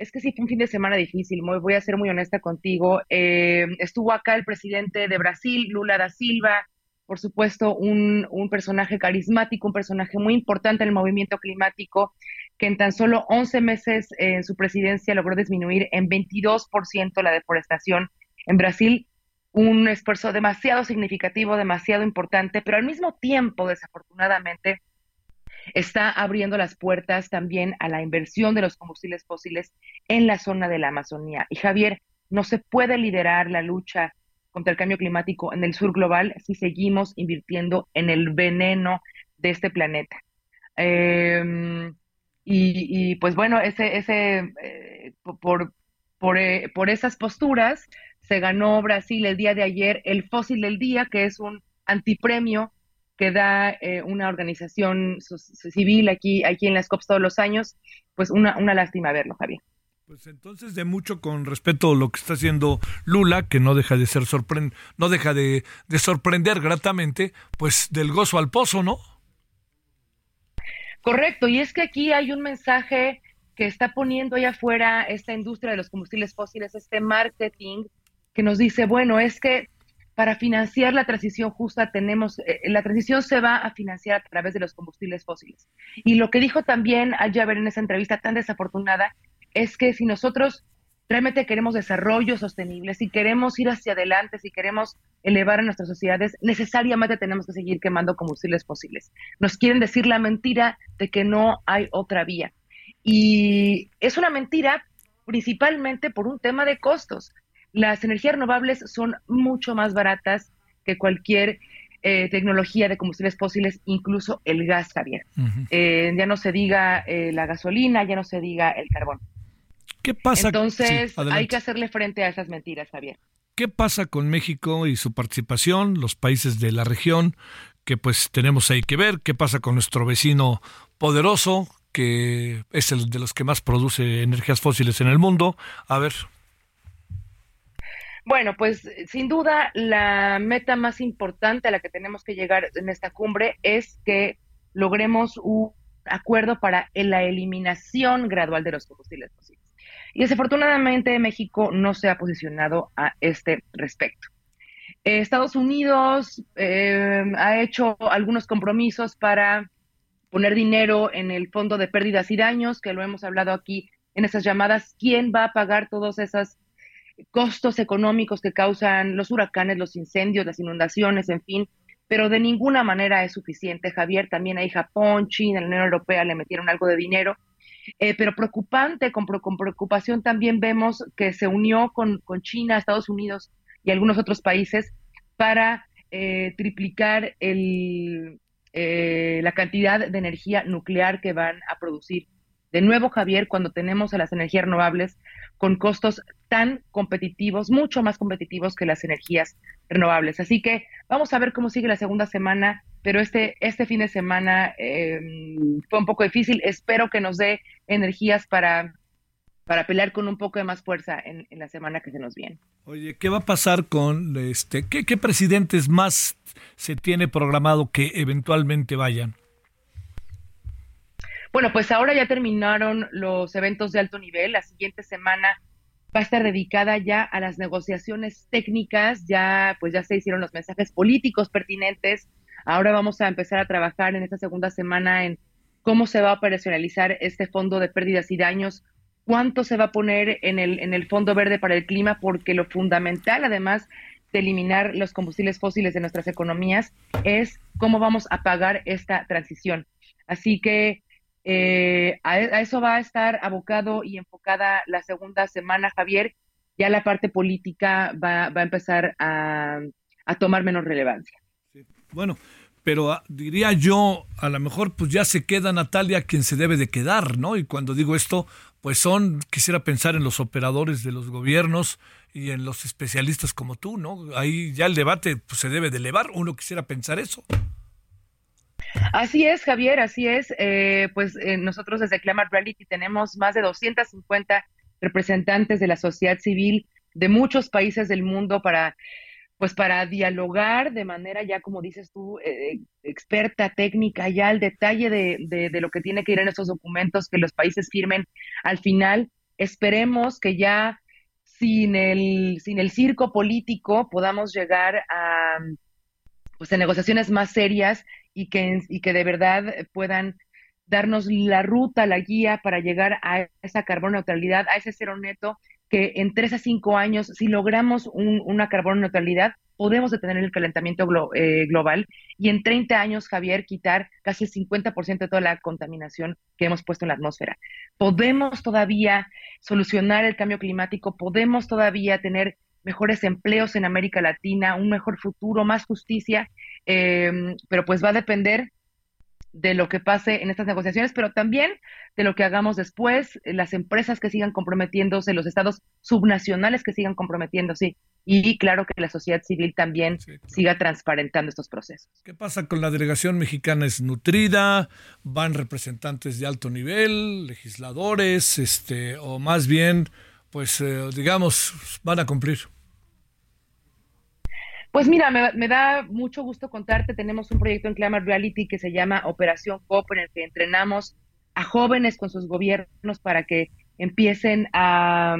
es que sí fue un fin de semana difícil, voy a ser muy honesta contigo. Eh, estuvo acá el presidente de Brasil, Lula da Silva, por supuesto, un, un, personaje carismático, un personaje muy importante en el movimiento climático, que en tan solo 11 meses en su presidencia logró disminuir en 22% la deforestación en Brasil un esfuerzo demasiado significativo, demasiado importante, pero al mismo tiempo, desafortunadamente, está abriendo las puertas también a la inversión de los combustibles fósiles en la zona de la Amazonía. Y Javier, no se puede liderar la lucha contra el cambio climático en el sur global si seguimos invirtiendo en el veneno de este planeta. Em, y, pues bueno, ese, ese, eh, por, por, eh, por esas posturas, se ganó Brasil el día de ayer el Fósil del Día, que es un antipremio que da eh, una organización civil aquí, aquí en las COPs todos los años. Pues una, una lástima verlo, Javier. Pues entonces de mucho con respecto a lo que está haciendo Lula, que no deja de ser sorprend no deja de, de, sorprender gratamente, pues del gozo al pozo, ¿no? Correcto, y es que aquí hay un mensaje que está poniendo allá afuera esta industria de los combustibles fósiles, este marketing que nos dice, bueno, es que para financiar la transición justa tenemos, eh, la transición se va a financiar a través de los combustibles fósiles. Y lo que dijo también a ver en esa entrevista tan desafortunada es que si nosotros realmente queremos desarrollo sostenible, si queremos ir hacia adelante, si queremos elevar a nuestras sociedades, necesariamente tenemos que seguir quemando combustibles fósiles. Nos quieren decir la mentira de que no hay otra vía. Y es una mentira principalmente por un tema de costos las energías renovables son mucho más baratas que cualquier eh, tecnología de combustibles fósiles, incluso el gas, Javier. Eh, ya no se diga eh, la gasolina, ya no se diga el carbón. ¿Qué pasa? Entonces, hay que hacerle frente a esas mentiras, Javier. ¿Qué pasa con México y su participación, los países de la región, que pues tenemos ahí que ver? ¿Qué pasa con nuestro vecino poderoso, que es el de los que más produce energías fósiles en el mundo? A ver, bueno, pues sin duda la meta más importante a la que tenemos que llegar en esta cumbre es que logremos un acuerdo para la eliminación gradual de los combustibles fósiles. Y desafortunadamente México no se ha posicionado a este respecto. Estados Unidos eh, ha hecho algunos compromisos para poner dinero en el fondo de pérdidas y daños, que lo hemos hablado aquí en esas llamadas. ¿Quién va a pagar todas esas costos económicos que causan los huracanes, los incendios, las inundaciones, en fin, pero de ninguna manera es suficiente. Javier, también ahí Japón, China, la Unión Europea le metieron algo de dinero, eh, pero preocupante, con, preocupación también vemos que se unió con, China, Estados Unidos y algunos otros países para eh, triplicar el, eh, la cantidad de energía nuclear que van a producir. De nuevo, Javier, cuando tenemos a las energías renovables con costos tan competitivos, mucho más competitivos que las energías renovables. Así que vamos a ver cómo sigue la segunda semana, pero este, este fin de semana em, fue un poco difícil. Espero que nos dé energías para, para pelear con un poco de más fuerza en, la semana que se nos viene. Oye, ¿qué va a pasar con este? ¿qué, ¿Qué presidentes más se tiene programado que eventualmente vayan? Bueno, pues ahora ya terminaron los eventos de alto nivel. La siguiente semana va a estar dedicada ya a las negociaciones técnicas, ya pues ya se hicieron los mensajes políticos pertinentes. Ahora vamos a empezar a trabajar en esta segunda semana en cómo se va a operacionalizar este fondo de pérdidas y daños, cuánto se va a poner en el, en el Fondo Verde para el Clima, porque lo fundamental, además de eliminar los combustibles fósiles de nuestras economías, es cómo vamos a pagar esta transición. Así que eh, a, eso va a estar abocado y enfocada la segunda semana, Javier. Ya la parte política va, a empezar a, tomar menos relevancia. Bueno, pero ah, diría yo, a lo mejor pues ya se queda Natalia quien se debe de quedar, ¿no? Y cuando digo esto, pues son, quisiera pensar en los operadores de los gobiernos y en los especialistas como tú, ¿no? Ahí ya el debate pues, se debe de elevar, uno quisiera pensar eso. Así es, Javier, así es. Eh, pues eh, nosotros desde Climate Reality tenemos más de 250 representantes de la sociedad civil de muchos países del mundo para pues para dialogar de manera ya, como dices tú, eh, experta, técnica, ya al detalle de, de, lo que tiene que ir en estos documentos que los países firmen. Al final, esperemos que ya sin el, sin el circo político podamos llegar a, pues, a negociaciones más serias y que, y que de verdad puedan darnos la ruta, la guía para llegar a esa carbono neutralidad, a ese cero neto, que en tres a cinco años, si logramos una carbono neutralidad, podemos detener el calentamiento eh, global y en 30 años, Javier, quitar casi el 50% de toda la contaminación que hemos puesto en la atmósfera. Podemos todavía solucionar el cambio climático, podemos todavía tener mejores empleos en América Latina, un mejor futuro, más justicia, eh, pero pues va a depender de lo que pase en estas negociaciones, pero también de lo que hagamos después, las empresas que sigan comprometiéndose, los estados subnacionales que sigan comprometiéndose y claro que la sociedad civil también siga transparentando estos procesos. ¿Qué pasa con la delegación mexicana? Es nutrida, van representantes de alto nivel, legisladores, este, o más bien pues eh, digamos, van a cumplir? Pues mira, me, da mucho gusto contarte, tenemos un proyecto en Climate Reality que se llama Operación COP, en el que entrenamos a jóvenes con sus gobiernos para que empiecen a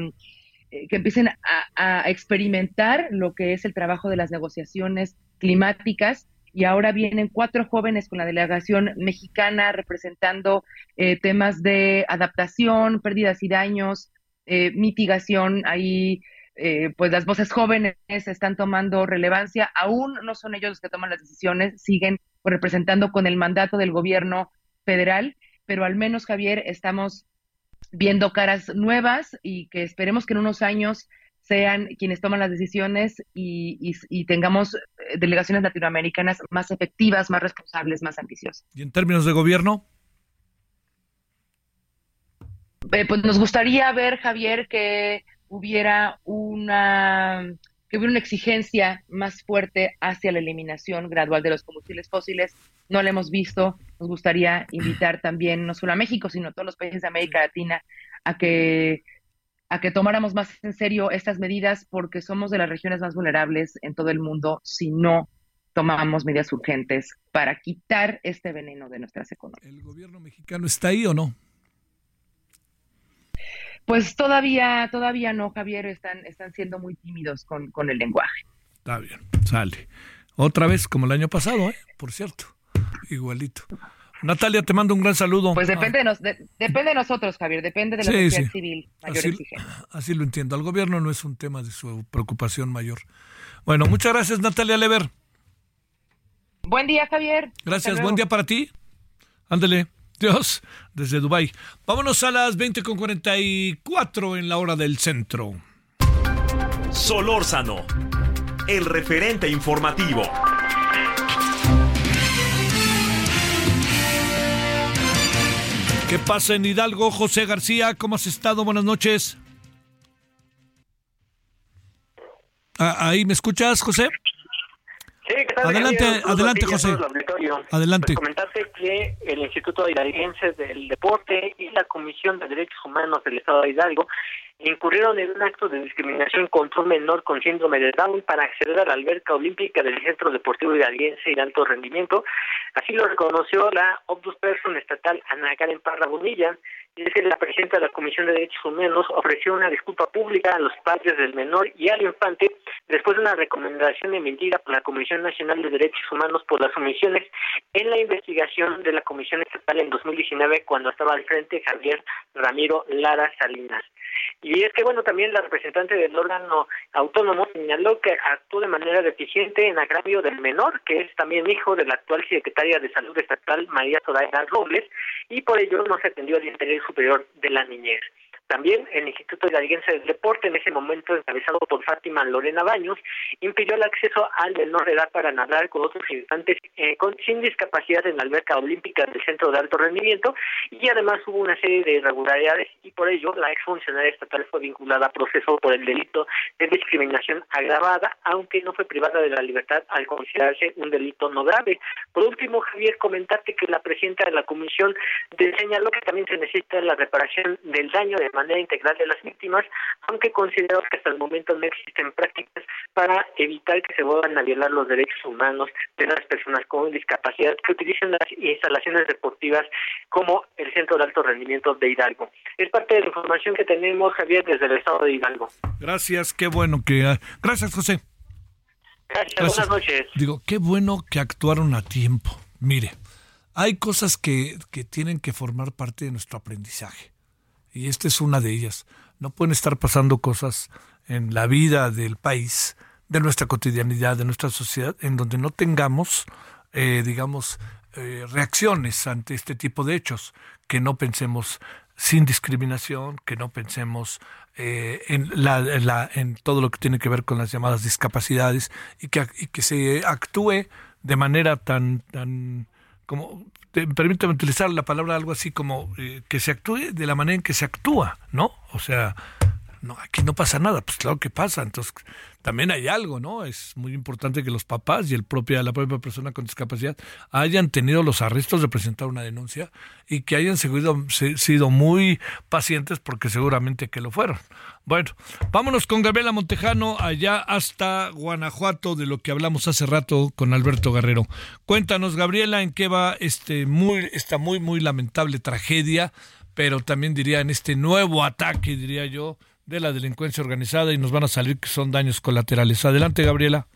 eh, que empiecen a, experimentar lo que es el trabajo de las negociaciones climáticas y ahora vienen cuatro jóvenes con la delegación mexicana representando eh, temas de adaptación, pérdidas y daños, eh, mitigación, ahí eh, pues las voces jóvenes están tomando relevancia, aún no son ellos los que toman las decisiones, siguen representando con el mandato del gobierno federal, pero al menos Javier estamos viendo caras nuevas y que esperemos que en unos años sean quienes toman las decisiones y, y, tengamos eh, delegaciones latinoamericanas más efectivas, más responsables, más ambiciosas. ¿Y en términos de gobierno? Eh, pues nos gustaría ver, Javier, que hubiera una que hubiera una exigencia más fuerte hacia la eliminación gradual de los combustibles fósiles. No la hemos visto. Nos gustaría invitar también, no solo a México, sino a todos los países de América Latina, a que, a que tomáramos más en serio estas medidas porque somos de las regiones más vulnerables en todo el mundo si no tomamos medidas urgentes para quitar este veneno de nuestras economías. ¿El gobierno mexicano está ahí o no? Pues todavía, todavía no, Javier, están, están siendo muy tímidos con, con el lenguaje. Está bien, sale. Otra vez como el año pasado, ¿eh? por cierto, igualito. Natalia, te mando un gran saludo. Pues depende, de, depende de nosotros, Javier, depende de la sociedad civil. Mayor así, así, lo entiendo. Al gobierno no es un tema de su preocupación mayor. Bueno, muchas gracias, Natalia Lever. Buen día, Javier. Gracias, buen día para ti. Ándele. Dios, desde Dubai. Vámonos a las 20.44 en la hora del centro. Solórzano, el referente informativo. ¿Qué pasa en Hidalgo? José García, ¿cómo has estado? Buenas noches. Ah, ¿Ahí me escuchas, José? Adelante, adelante, José. Adelante. Pues comentarte que el Instituto Hidalguense del Deporte y la Comisión de Derechos Humanos del Estado de Hidalgo incurrieron en un acto de discriminación contra un menor con síndrome de Down para acceder a la alberca olímpica del Centro Deportivo Hidalguense y de alto rendimiento. Así lo reconoció la Person estatal Ana Karen Parra Bonilla, y es que la presidenta de la Comisión de Derechos Humanos ofreció una disculpa pública a los padres del menor y al infante después de una recomendación emitida por la Comisión Nacional de Derechos Humanos por las omisiones en la investigación de la Comisión Estatal en 2019 cuando estaba al frente Javier Ramiro Lara Salinas. Es que, bueno, también la representante del órgano autónomo señaló que actuó de manera deficiente en agravio del menor, que es también hijo de la actual secretaria de Salud Estatal, María Zoraida Robles, y por ello no se atendió al interés superior de la niñez. También el Instituto Hidalguense del Deporte, en ese momento encabezado por Fátima Lorena Baños, impidió el acceso al menor de edad para nadar con otros infantes eh, con, sin discapacidad en la alberca olímpica del Centro de Alto Rendimiento y además hubo una serie de irregularidades y por ello la exfuncionaria estatal fue vinculada a proceso por el delito de discriminación agravada, aunque no fue privada de la libertad al considerarse un delito no grave. Por último, Javier, comentarte que la presidenta de la comisión señaló que también se necesita la reparación del daño de manera integral de las víctimas, aunque considero que hasta el momento no existen prácticas para evitar que se vuelvan a violar los derechos humanos de las personas con discapacidad que utilizan las instalaciones deportivas como el Centro de Alto Rendimiento de Hidalgo. Es parte de la información que tenemos, Javier, desde el Estado de Hidalgo. Gracias, qué bueno que... Ah, gracias, José. Gracias, buenas noches. Digo, qué bueno que actuaron a tiempo. Mire, hay cosas que, que tienen que formar parte de nuestro aprendizaje y esta es una de ellas. No pueden estar pasando cosas en la vida del país, de nuestra cotidianidad, de nuestra sociedad, en donde no tengamos, eh, digamos, eh, reacciones ante este tipo de hechos, que no pensemos sin discriminación, que no pensemos eh, en, la, en, todo lo que tiene que ver con las llamadas discapacidades y que, y que se actúe de manera tan, tan como permítame utilizar la palabra algo así como eh, que se actúe de la manera en que se actúa, ¿no? O sea, no, aquí no pasa nada, pues claro que pasa, entonces también hay algo, ¿no? Es muy importante que los papás y el propia, la propia persona con discapacidad hayan tenido los arrestos de presentar una denuncia y que hayan seguido, sido muy pacientes porque seguramente que lo fueron. Bueno, vámonos con Gabriela Montejano allá hasta Guanajuato de lo que hablamos hace rato con Alberto Guerrero. Cuéntanos, Gabriela, en qué va este muy, esta muy, muy lamentable tragedia, pero también diría en este nuevo ataque, diría yo, de la delincuencia organizada y nos van a salir que son daños colaterales. Adelante, Gabriela.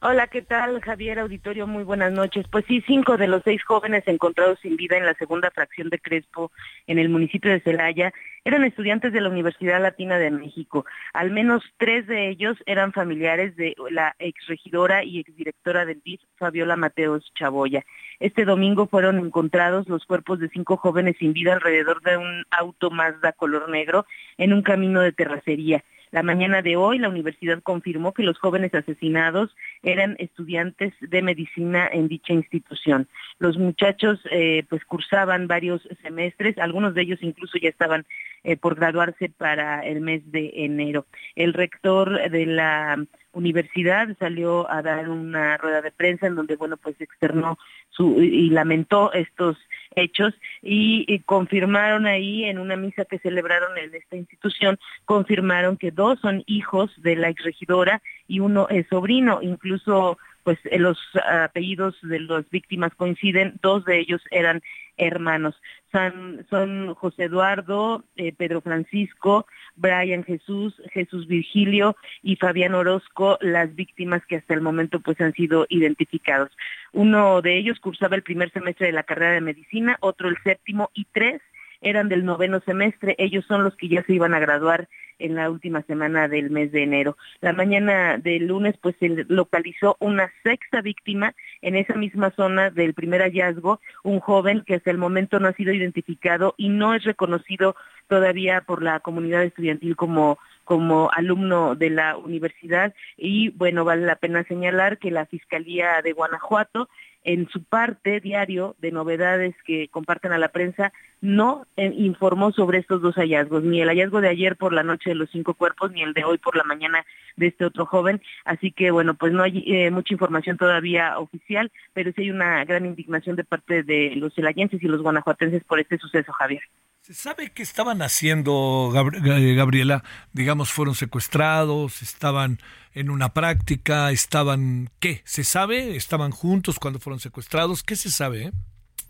Hola, ¿qué tal, Javier Auditorio? Muy buenas noches. Pues sí, cinco de los seis jóvenes encontrados sin vida en la segunda fracción de Crespo, en el municipio de Celaya, eran estudiantes de la Universidad Latina de México. Al menos tres de ellos eran familiares de la exregidora y exdirectora del DIF, Fabiola Mateos Chaboya. Este domingo fueron encontrados los cuerpos de cinco jóvenes sin vida alrededor de un auto Mazda color negro en un camino de terracería. La mañana de hoy la universidad confirmó que los jóvenes asesinados eran estudiantes de medicina en dicha institución. Los muchachos eh, pues cursaban varios semestres, algunos de ellos incluso ya estaban eh, por graduarse para el mes de enero. El rector de la universidad salió a dar una rueda de prensa en donde bueno pues externó su y lamentó estos hechos y, confirmaron ahí en una misa que celebraron en esta institución confirmaron que dos son hijos de la exregidora y uno es sobrino. Incluso pues los apellidos de las víctimas coinciden dos de ellos eran hermanos son, son José Eduardo, eh, Pedro Francisco, Brian Jesús, Jesús Virgilio y Fabián Orozco, las víctimas que hasta el momento pues han sido identificados. Uno de ellos cursaba el primer semestre de la carrera de medicina, otro el séptimo y tres eran del noveno semestre, ellos son los que ya se iban a graduar en la última semana del mes de enero. La mañana del lunes pues se localizó una sexta víctima en esa misma zona del primer hallazgo, un joven que hasta el momento no ha sido identificado y no es reconocido todavía por la comunidad estudiantil como como alumno de la universidad y bueno, vale la pena señalar que la Fiscalía de Guanajuato en su parte diario de novedades que comparten a la prensa, no eh, informó sobre estos dos hallazgos, ni el hallazgo de ayer por la noche de los cinco cuerpos, ni el de hoy por la mañana de este otro joven. Así que, bueno, pues no hay eh, mucha información todavía oficial, pero sí hay una gran indignación de parte de los celayenses y los guanajuatenses por este suceso, Javier. ¿Se sabe qué estaban haciendo, eh, Gabriela? Digamos, fueron secuestrados, estaban en una práctica, estaban, ¿qué? ¿Se sabe? ¿Estaban juntos cuando fueron secuestrados? ¿Qué se sabe? Eh?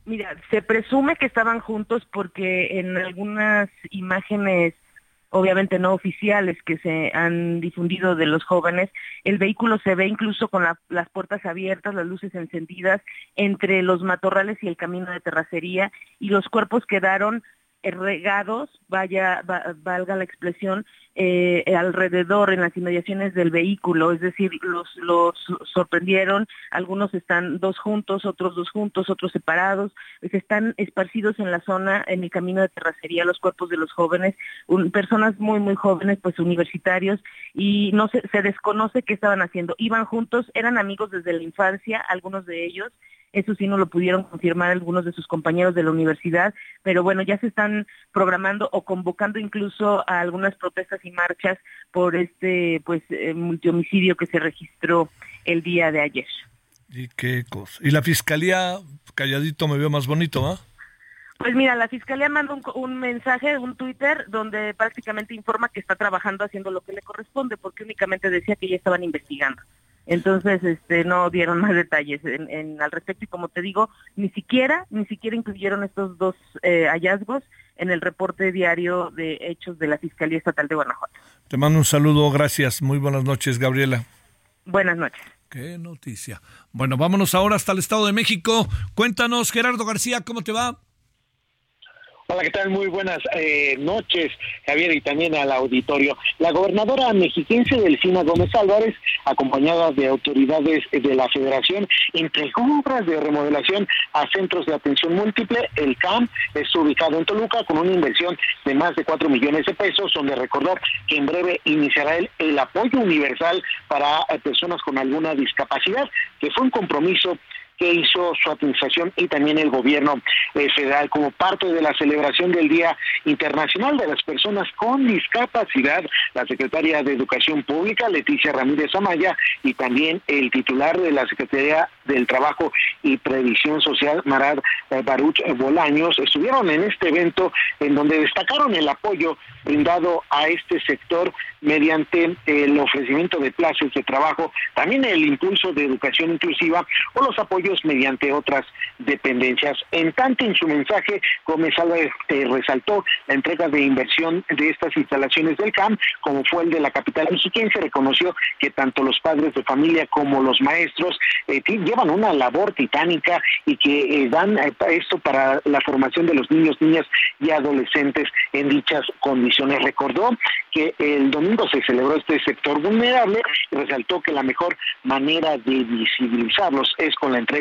Mira, se presume que estaban juntos porque en algunas imágenes obviamente no oficiales que se han difundido de los jóvenes, el vehículo se ve incluso con las puertas abiertas, las luces encendidas entre los matorrales y el camino de terracería y los cuerpos quedaron regados, vaya, valga la expresión, eh, alrededor en las inmediaciones del vehículo, es decir, los, los sorprendieron, algunos están dos juntos, otros dos juntos, otros separados, pues están esparcidos en la zona, en el camino de terracería, los cuerpos de los jóvenes, personas muy, muy jóvenes, pues universitarios, y no se, se desconoce qué estaban haciendo, iban juntos, eran amigos desde la infancia, algunos de ellos, eso sí no lo pudieron confirmar algunos de sus compañeros de la universidad, pero bueno, ya se están programando o convocando incluso a algunas protestas y marchas por este pues eh, multihomicidio que se registró el día de ayer. Y qué cosa. Y la fiscalía calladito me veo más bonito, ¿ah? Pues mira, la fiscalía manda un, un, mensaje, un Twitter, donde prácticamente informa que está trabajando haciendo lo que le corresponde, porque únicamente decía que ya estaban investigando. Entonces, este, no dieron más detalles en, al respecto y como te digo, ni siquiera, ni siquiera incluyeron estos dos eh, hallazgos en el reporte diario de hechos de la Fiscalía Estatal de Guanajuato. Te mando un saludo, gracias. Muy buenas noches, Gabriela. Buenas noches. Qué noticia. Bueno, vámonos ahora hasta el Estado de México. Cuéntanos, Gerardo García, ¿cómo te va? Hola, ¿qué tal? Muy buenas eh, noches, Javier, y también al auditorio. La gobernadora mexiquense Delfina Gómez Álvarez, acompañada de autoridades de la Federación, entregó obras de remodelación a centros de atención múltiple. El CAM es ubicado en Toluca con una inversión de más de 4 millones de pesos, donde recordó que en breve iniciará el, el apoyo universal para eh, personas con alguna discapacidad, que fue un compromiso que hizo su administración y también el gobierno eh, federal como parte de la celebración del Día Internacional de las Personas con Discapacidad, la secretaria de Educación Pública, Leticia Ramírez Amaya, y también el titular de la Secretaría del Trabajo y Previsión Social, Marad eh, Baruch Bolaños, estuvieron en este evento en donde destacaron el apoyo brindado a este sector mediante el ofrecimiento de plazas de trabajo, también el impulso de educación inclusiva o los apoyos mediante otras dependencias. En tanto, en su mensaje, Gómez Álvarez eh, resaltó la entrega de inversión de estas instalaciones del CAM, como fue el de la capital mexiquense, reconoció que tanto los padres de familia como los maestros eh, llevan una labor titánica y que eh, dan esto para la formación de los niños, niñas y adolescentes en dichas condiciones. Recordó que el domingo se celebró este sector vulnerable y resaltó que la mejor manera de visibilizarlos es con la entrega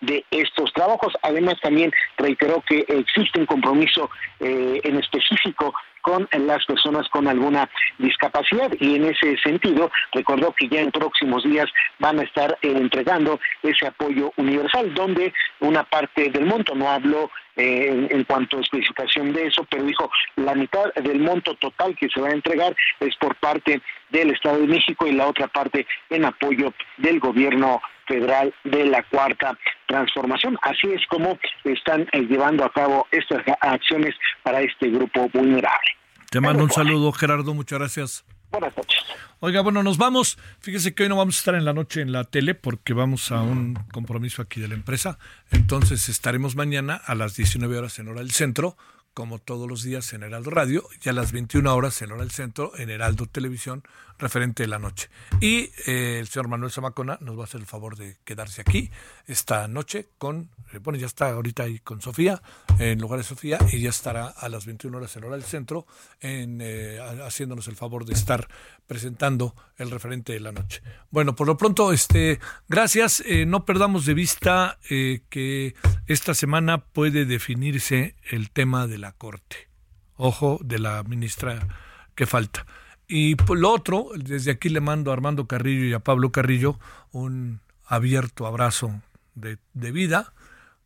de estos trabajos. Además, también reiteró que existe un compromiso eh, en específico con las personas con alguna discapacidad y en ese sentido recordó que ya en próximos días van a estar eh, entregando ese apoyo universal donde una parte del monto no habló eh, en, cuanto a especificación de eso, pero dijo la mitad del monto total que se va a entregar es por parte del Estado de México y la otra parte en apoyo del gobierno federal de la cuarta transformación. Así es como están eh, llevando a cabo estas acciones para este grupo vulnerable. Te mando un saludo, Gerardo, muchas gracias. Buenas noches. Oiga, bueno, nos vamos. Fíjese que hoy no vamos a estar en la noche en la tele porque vamos a un compromiso aquí de la empresa. Entonces estaremos mañana a las 19 horas en hora del centro como todos los días en Heraldo Radio y a las 21 horas en hora del centro en Heraldo Televisión referente de la noche. Y eh, el señor Manuel Zamacona nos va a hacer el favor de quedarse aquí esta noche con, eh, bueno, ya está ahorita ahí con Sofía, en lugar de Sofía, y ya estará a las 21 horas en hora del centro en, eh, haciéndonos el favor de estar presentando el referente de la noche. Bueno, por lo pronto, este, gracias. no perdamos de vista que esta semana puede definirse el tema de la Corte. Ojo de la ministra que falta. Y lo otro, desde aquí le mando a Armando Carrillo y a Pablo Carrillo un abierto abrazo de, de vida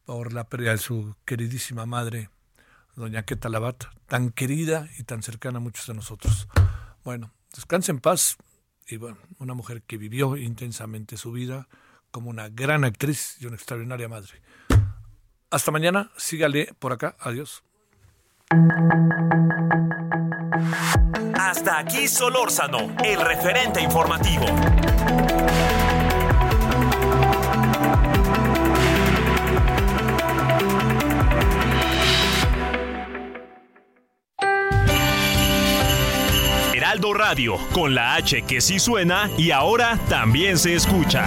por la pérdida de su queridísima madre, doña Queta Labat, tan querida y tan cercana a muchos de nosotros. Bueno, descanse en paz y bueno, una mujer que vivió intensamente su vida como una gran actriz y una extraordinaria madre. Hasta mañana, sígale por acá, adiós. Hasta aquí Solórzano, el referente informativo. Heraldo Radio, con la H que sí suena y ahora también se escucha.